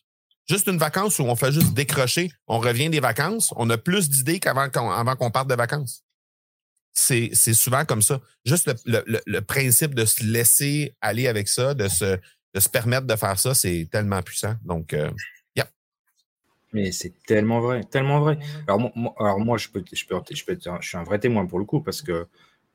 Juste une vacance où on fait juste décrocher, on revient des vacances, on a plus d'idées qu'avant qu'on, avant qu'on parte de vacances c'est, souvent comme ça. Juste le, principe de se laisser aller avec ça, de se, de se permettre de faire ça, c'est tellement puissant. Donc, euh, yeah. Mais c'est tellement vrai, tellement vrai. Alors moi, alors moi je, peux, je, peux, je, peux je suis un vrai témoin pour le coup, parce que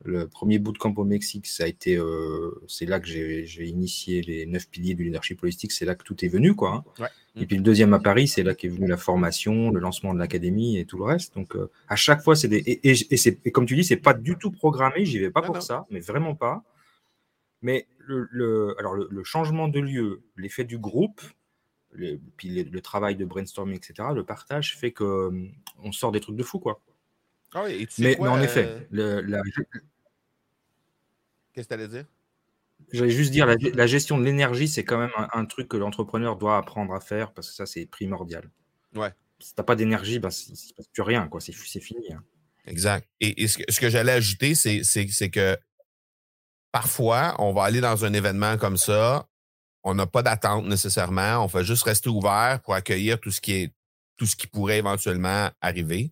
le premier bootcamp au Mexique, ça a été, euh, c'est là que j'ai initié les neuf piliers du leadership holistique. C'est là que tout est venu, quoi. Hein. Et puis le deuxième à Paris, c'est là qu'est venu la formation, le lancement de l'académie et tout le reste. Donc euh, à chaque fois, c'est des et, et, et, comme tu dis, c'est pas du tout programmé. J'y vais pas pour ça, mais vraiment pas. Mais le, alors le, changement de lieu, l'effet du groupe, le, puis le, travail de brainstorming, etc., le partage fait que euh, on sort des trucs de fou, quoi. Ah mais, en effet, euh, la... qu'est-ce que tu allais dire? J'allais juste dire, la, gestion de l'énergie, c'est quand même un, truc que l'entrepreneur doit apprendre à faire parce que ça, c'est primordial. Ouais. Si tu n'as pas d'énergie, ben, il ne se passe plus rien, quoi. C'est, fini. Hein. Exact. Et, ce que, j'allais ajouter, c'est, c'est, que parfois, on va aller dans un événement comme ça, on n'a pas d'attente nécessairement, on fait juste rester ouvert pour accueillir tout ce qui est tout ce qui pourrait éventuellement arriver.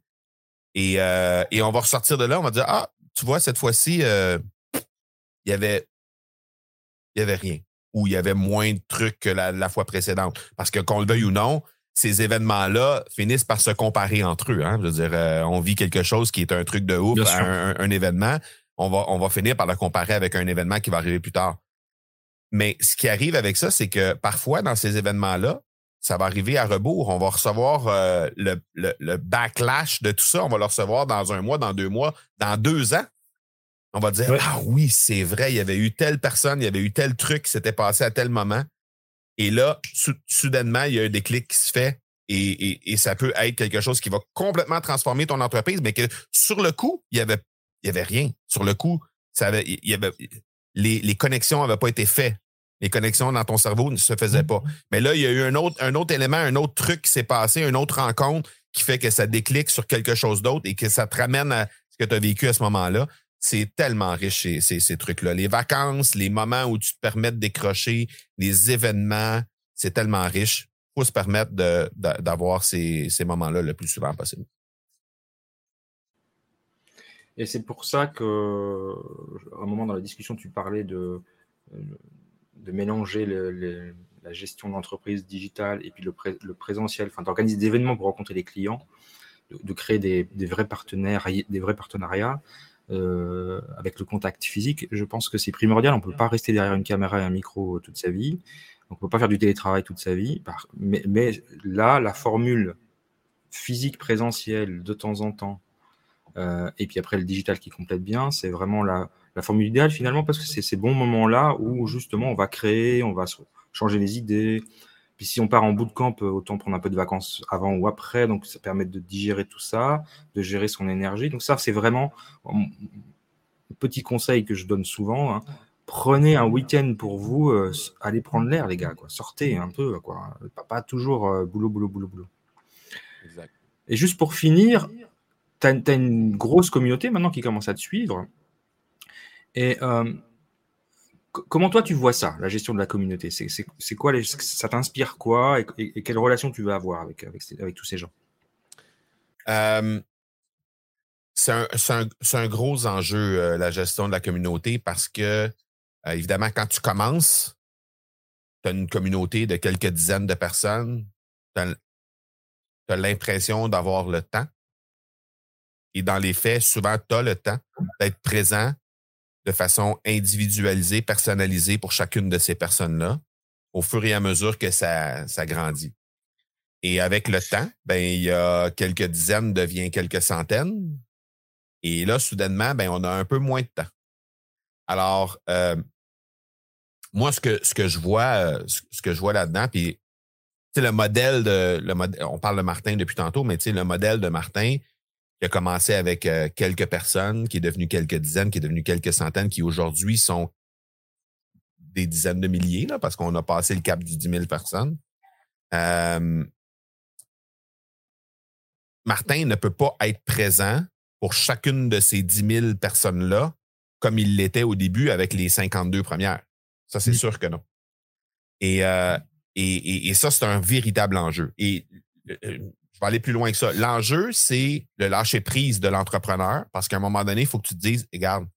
Et, euh, et on va ressortir de là, on va dire Ah, tu vois, cette fois-ci, euh, il y avait il y avait rien. où il y avait moins de trucs que la, fois précédente. Parce que qu'on le veuille ou non, ces événements-là finissent par se comparer entre eux. Hein. Je veux dire, euh, on vit quelque chose qui est un truc de ouf, un, événement. On va, on va finir par le comparer avec un événement qui va arriver plus tard. Mais ce qui arrive avec ça, c'est que parfois, dans ces événements-là, ça va arriver à rebours. On va recevoir euh, le, le, backlash de tout ça. On va le recevoir dans un mois, dans deux mois, dans deux ans. On va dire Ah oui, c'est vrai, il y avait eu telle personne, il y avait eu tel truc qui s'était passé à tel moment. Et là, soudainement, il y a un déclic qui se fait et, et, ça peut être quelque chose qui va complètement transformer ton entreprise, mais que sur le coup, il y avait, il y avait rien. Sur le coup, ça avait, il y avait, les, les connexions n'avaient pas été faites les connexions dans ton cerveau ne se faisaient pas. Mm-hmm. Mais là, il y a eu un autre, un autre élément, un autre truc qui s'est passé, une autre rencontre qui fait que ça déclic sur quelque chose d'autre et que ça te ramène à ce que tu as vécu à ce moment-là. C'est tellement riche, ces, ces, trucs-là. Les vacances, les moments où tu te permets de décrocher, les événements, c'est tellement riche. Il faut se permettre d'avoir ces, ces moments-là le plus souvent possible. Et c'est pour ça que, à un moment dans la discussion, tu parlais de, euh, de mélanger la gestion d'entreprise digitale et puis le, présentiel, enfin d'organiser des événements pour rencontrer les clients, de, créer des, vrais partenaires, des vrais partenariats euh, avec le contact physique. Je pense que c'est primordial. On ne peut pas rester derrière une caméra et un micro toute sa vie. On ne peut pas faire du télétravail toute sa vie. Mais, mais là, la formule physique présentielle de temps en temps, et puis après le digital qui complète bien, c'est vraiment la, la formule idéale finalement parce que c'est ces bons moments-là où justement on va créer, on va changer les idées. Puis si on part en bootcamp, euh, autant prendre un peu de vacances avant ou après, donc ça permet de digérer tout ça, de gérer son énergie. Donc ça, c'est vraiment un petit conseil que je donne souvent. Hein. Prenez un week-end pour vous, euh, allez prendre l'air, les gars. Quoi. Sortez un peu, quoi. Pas, toujours euh, boulot, boulot, boulot, boulot. Et juste pour finir, tu as, une grosse communauté maintenant qui commence à te suivre. Et euh, comment toi tu vois ça, la gestion de la communauté? C'est quoi Ça t'inspire quoi? Et, quelle relation tu veux avoir avec, avec, tous ces gens? Euh, C'est un, gros enjeu, euh, la gestion de la communauté, parce que, évidemment, quand tu commences, tu as une communauté de quelques dizaines de personnes, tu as l'impression d'avoir le temps. Et dans les faits, souvent, tu as le temps d'être présent, de façon individualisée, personnalisée pour chacune de ces personnes-là, au fur et à mesure que ça, ça grandit. Et avec le temps, ben, il y a quelques dizaines devient quelques centaines. Et là, soudainement, ben, on a un peu moins de temps. Alors, euh, moi, ce que, ce que je vois, ce que je vois là-dedans, puis le modèle de le modèle, on parle de Martin depuis tantôt, mais le modèle de Martin, qui a commencé avec euh, quelques personnes, qui est devenu quelques dizaines, qui est devenu quelques centaines, qui aujourd'hui sont des dizaines de milliers, là, parce qu'on a passé le cap du 10 000 personnes. Euh, Martin ne peut pas être présent pour chacune de ces 10 000 personnes-là comme il l'était au début avec les 52 premières. Ça, c'est sûr que non. Et, euh, et, et, ça, c'est un véritable enjeu. Et je vais aller plus loin que ça. L'enjeu, c'est le lâcher prise de l'entrepreneur parce qu'à un moment donné, il faut que tu te dises, regarde,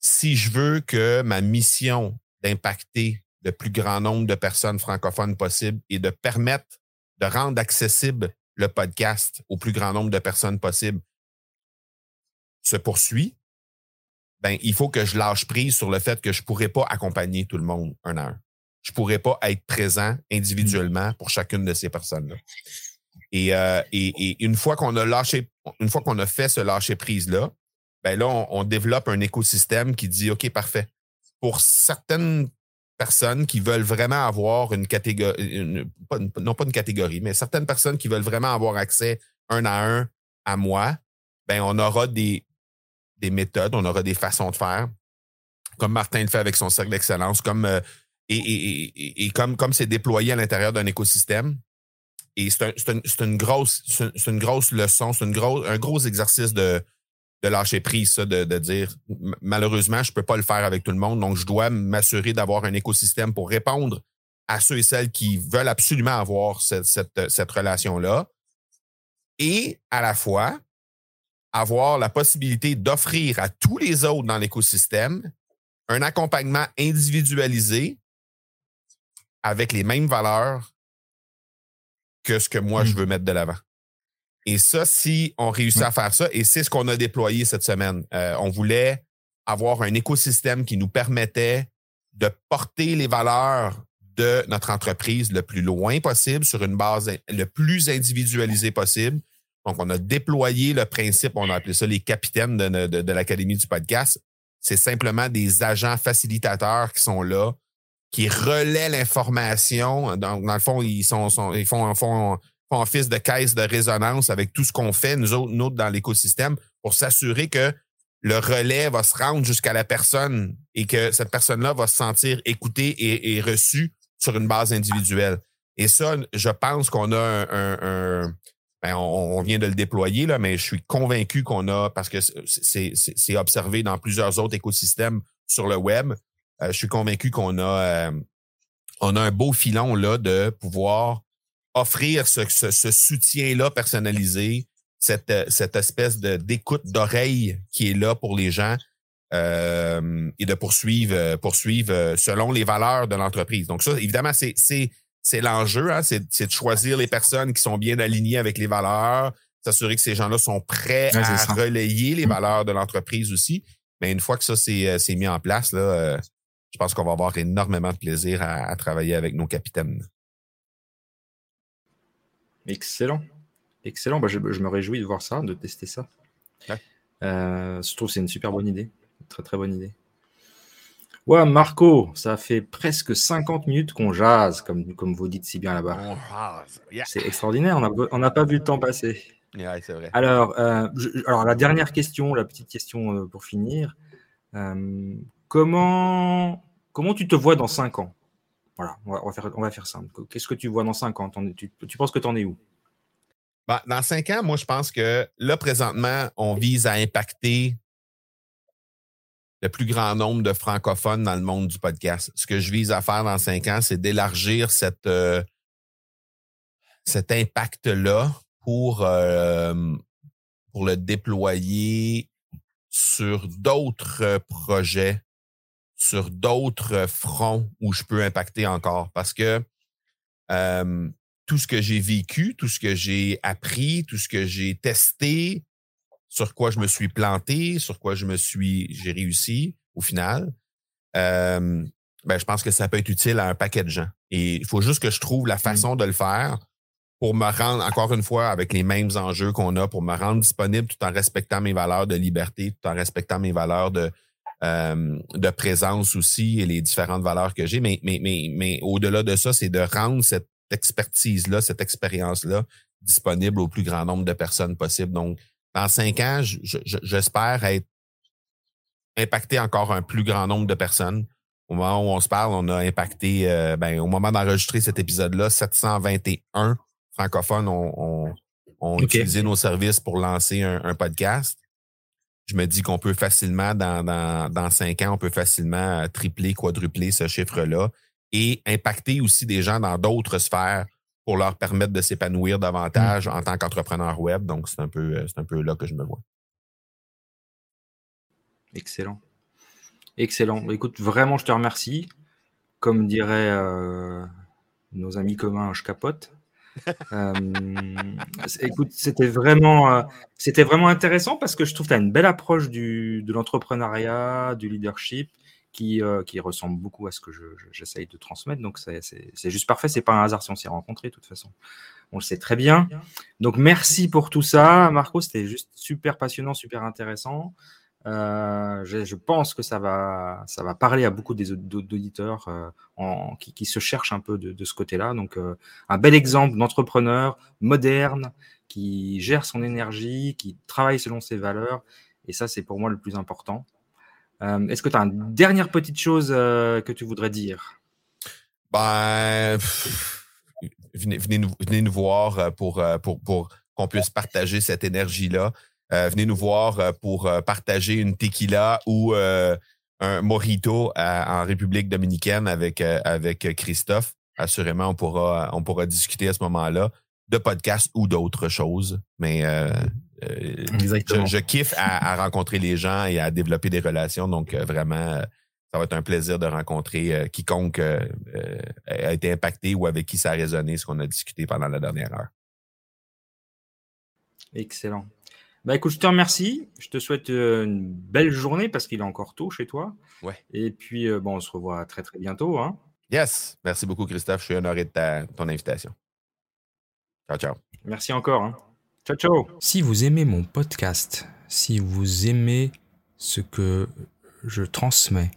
si je veux que ma mission d'impacter le plus grand nombre de personnes francophones possible et de permettre de rendre accessible le podcast au plus grand nombre de personnes possible se poursuit, ben, il faut que je lâche prise sur le fait que je ne pourrais pas accompagner tout le monde un à un. Je ne pourrais pas être présent individuellement pour chacune de ces personnes-là. Euh, et, une fois qu'on a lâché, une fois qu'on a fait ce lâcher prise-là, ben là, on, développe un écosystème qui dit OK, parfait. Pour certaines personnes qui veulent vraiment avoir une catégorie, non pas une catégorie, mais certaines personnes qui veulent vraiment avoir accès un à un à moi, ben on aura des, des méthodes, on aura des façons de faire, comme Martin le fait avec son cercle d'excellence, comme euh, et, et, comme comme c'est déployé à l'intérieur d'un écosystème, et c'est une, grosse, leçon, c'est un gros exercice de, de lâcher prise, ça, de, dire malheureusement, je ne peux pas le faire avec tout le monde, donc je dois m'assurer d'avoir un écosystème pour répondre à ceux et celles qui veulent absolument avoir cette, cette, relation-là. Et à la fois, avoir la possibilité d'offrir à tous les autres dans l'écosystème un accompagnement individualisé avec les mêmes valeurs que ce que moi, je Mm. veux mettre de l'avant. Et ça, si on réussit à faire ça, et c'est ce qu'on a déployé cette semaine, euh, on voulait avoir un écosystème qui nous permettait de porter les valeurs de notre entreprise le plus loin possible sur une base le plus individualisée possible. Donc, on a déployé le principe, on a appelé ça les capitaines de, de- de l'Académie du podcast. C'est simplement des agents facilitateurs qui sont là, qui relaient l'information. Donc, dans le fond, ils, sont, sont- ils font, font, font office de caisse de résonance avec tout ce qu'on fait, nous autres, nous autres, dans l'écosystème, pour s'assurer que le relais va se rendre jusqu'à la personne et que cette personne-là va se sentir écoutée et, reçue sur une base individuelle. Et ça, je pense qu'on a un, un- ben, on, on vient de le déployer, là, mais je suis convaincu qu'on a, parce que c'est- observé dans plusieurs autres écosystèmes sur le web, je suis convaincu qu'on a, euh, on a un beau filon là, de pouvoir offrir ce, ce- ce soutien-là personnalisé, cette, euh, cette espèce de d'écoute d'oreille qui est là pour les gens euh, et de poursuivre, euh, poursuivre euh, selon les valeurs de l'entreprise. Donc ça, évidemment, c'est c'est c'est l'enjeu, hein, c'est c'est de choisir les personnes qui sont bien alignées avec les valeurs, s'assurer que ces gens-là sont prêts à ça. relayer les Mm. valeurs de l'entreprise aussi. Mais une fois que ça c'est euh, c'est mis en place, là, euh, je pense qu'on va avoir énormément de plaisir à, à travailler avec nos capitaines. Excellent. Excellent. Bah, je, je me réjouis de voir ça, de tester ça. Ouais. Euh, je trouve que c'est une super bonne idée. Très très bonne idée. Ouais, Marco, ça fait presque 50 minutes qu'on jase, comme, comme vous dites si bien là-bas. Yeah. C'est extraordinaire, on n'a pas vu le temps passer. Yeah, c'est vrai. Alors, euh, je- alors, la dernière question, la petite question euh, pour finir. Euh, comment, comment tu te vois dans 5 ans? Voilà, on va, faire, on va simple. Qu'est-ce que tu vois dans 5 ans? Tu, penses que tu en es où? Ben, dans cinq ans, moi, je pense que là, présentement, on vise à impacter le plus grand nombre de francophones dans le monde du podcast. Ce que je vise à faire dans cinq ans, c'est d'élargir euh, cet impact-là pour, euh, pour le déployer sur d'autres euh, projets, sur d'autres fronts où je peux impacter encore. Parce que euh, tout ce que j'ai vécu, tout ce que j'ai appris, tout ce que j'ai testé, sur quoi je me suis planté, sur quoi je me suis, j'ai réussi au final, euh, ben, je pense que ça peut être utile à un paquet de gens. Et il faut juste que je trouve la façon de le faire pour me rendre, encore une fois, avec les mêmes enjeux qu'on a, pour me rendre disponible tout en respectant mes valeurs de liberté, tout en respectant mes valeurs de, euh, de présence aussi et les différentes valeurs que j'ai. Mais, mais, mais, mais au-delà de ça, c'est de rendre cette expertise-là, cette expérience-là disponible au plus grand nombre de personnes possible. Donc, dans cinq ans, je- je- j'espère être impacté encore un plus grand nombre de personnes. Au moment où on se parle, on a impacté, euh, ben, au moment d'enregistrer cet épisode-là, 721 francophones ont, ont, ont Ok. utilisé nos services pour lancer un, un podcast. Je me dis qu'on peut facilement, dans, dans, dans cinq ans, on peut facilement euh, tripler, quadrupler ce chiffre-là et impacter aussi des gens dans d'autres sphères pour leur permettre de s'épanouir davantage en tant qu'entrepreneur web. Donc, c'est un peu, euh, c'est un peu là que je me vois. Excellent. Excellent. Écoute, vraiment, je te remercie. Comme dirait euh, nos amis communs, je capote. Euh, écoute, c'était vraiment, euh, vraiment intéressant parce que je trouve que tu as une belle approche du, de l'entrepreneuriat, du leadership qui, euh, qui ressemble beaucoup à ce que je- je- j'essaye de transmettre. Donc, c'est juste parfait. C'est pas un hasard si on s'est rencontrés, de toute façon. On le sait très bien. Donc, merci pour tout ça, Marco. C'était juste super passionnant, super intéressant. Euh, je, pense que ça va, ça va parler à beaucoup d'auditeurs euh, qui, se cherchent un peu de, ce côté-là. Donc, euh, un bel exemple d'entrepreneur moderne qui gère son énergie, qui travaille selon ses valeurs. Et ça, c'est pour moi le plus important. Euh, Est-ce que tu as une dernière petite chose que tu voudrais dire? Ben, venez, nous, venez nous voir pour, pour, pour qu'on puisse partager cette énergie-là. Euh, venez nous voir euh, pour euh, partager une tequila ou un mojito à- en République dominicaine avec, avec Christophe. Assurément, on pourra, on pourra discuter à ce moment-là de podcasts ou d'autres choses. Mais euh, je, je kiffe à, à rencontrer les gens et à développer des relations. Donc, euh, vraiment, euh, ça va être un plaisir de rencontrer quiconque a été impacté ou avec qui ça a résonné ce qu'on a discuté pendant la dernière heure. Excellent. Bah écoute, je te remercie. Je te souhaite une belle journée parce qu'il est encore tôt chez toi. Ouais. Et puis, bon, on se revoit très très bientôt. Hein. Yes. Merci beaucoup, Christophe. Je suis honoré de ta, ton invitation. Ciao, ciao. Merci encore. Hein. Ciao, ciao. Si vous aimez mon podcast, si vous aimez ce que je transmets,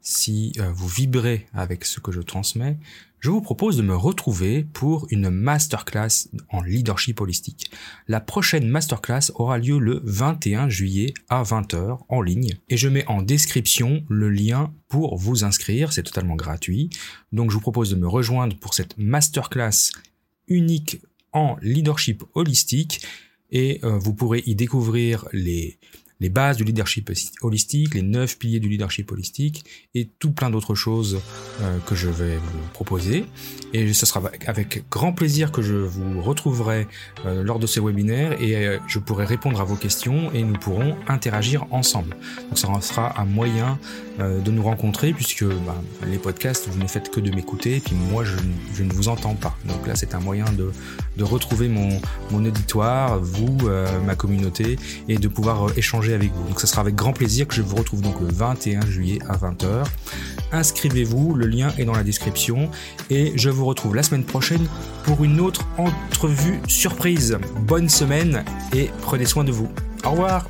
si euh, vous vibrez avec ce que je transmets, je vous propose de me retrouver pour une masterclass en leadership holistique. La prochaine masterclass aura lieu le 21 juillet à 20h en ligne et je mets en description le lien pour vous inscrire, c'est totalement gratuit. Donc je vous propose de me rejoindre pour cette masterclass unique en leadership holistique et euh, vous pourrez y découvrir les les bases du leadership holistique, les neuf piliers du leadership holistique et tout plein d'autres choses euh, que je vais vous proposer. Et ce sera avec grand plaisir que je vous retrouverai euh, lors de ce webinaire et euh, je pourrai répondre à vos questions et nous pourrons interagir ensemble. Donc ça sera un moyen de nous rencontrer puisque bah, les podcasts, vous ne faites que de m'écouter et puis moi je, je, ne vous entends pas. Donc là c'est un moyen de, de retrouver mon, mon auditoire, vous, ma communauté et de pouvoir avec vous. Donc ce sera avec grand plaisir que je vous retrouve donc le 21 juillet à 20h. Inscrivez-vous, le lien est dans la description et je vous retrouve la semaine prochaine pour une autre entrevue surprise. Bonne semaine et prenez soin de vous. Au revoir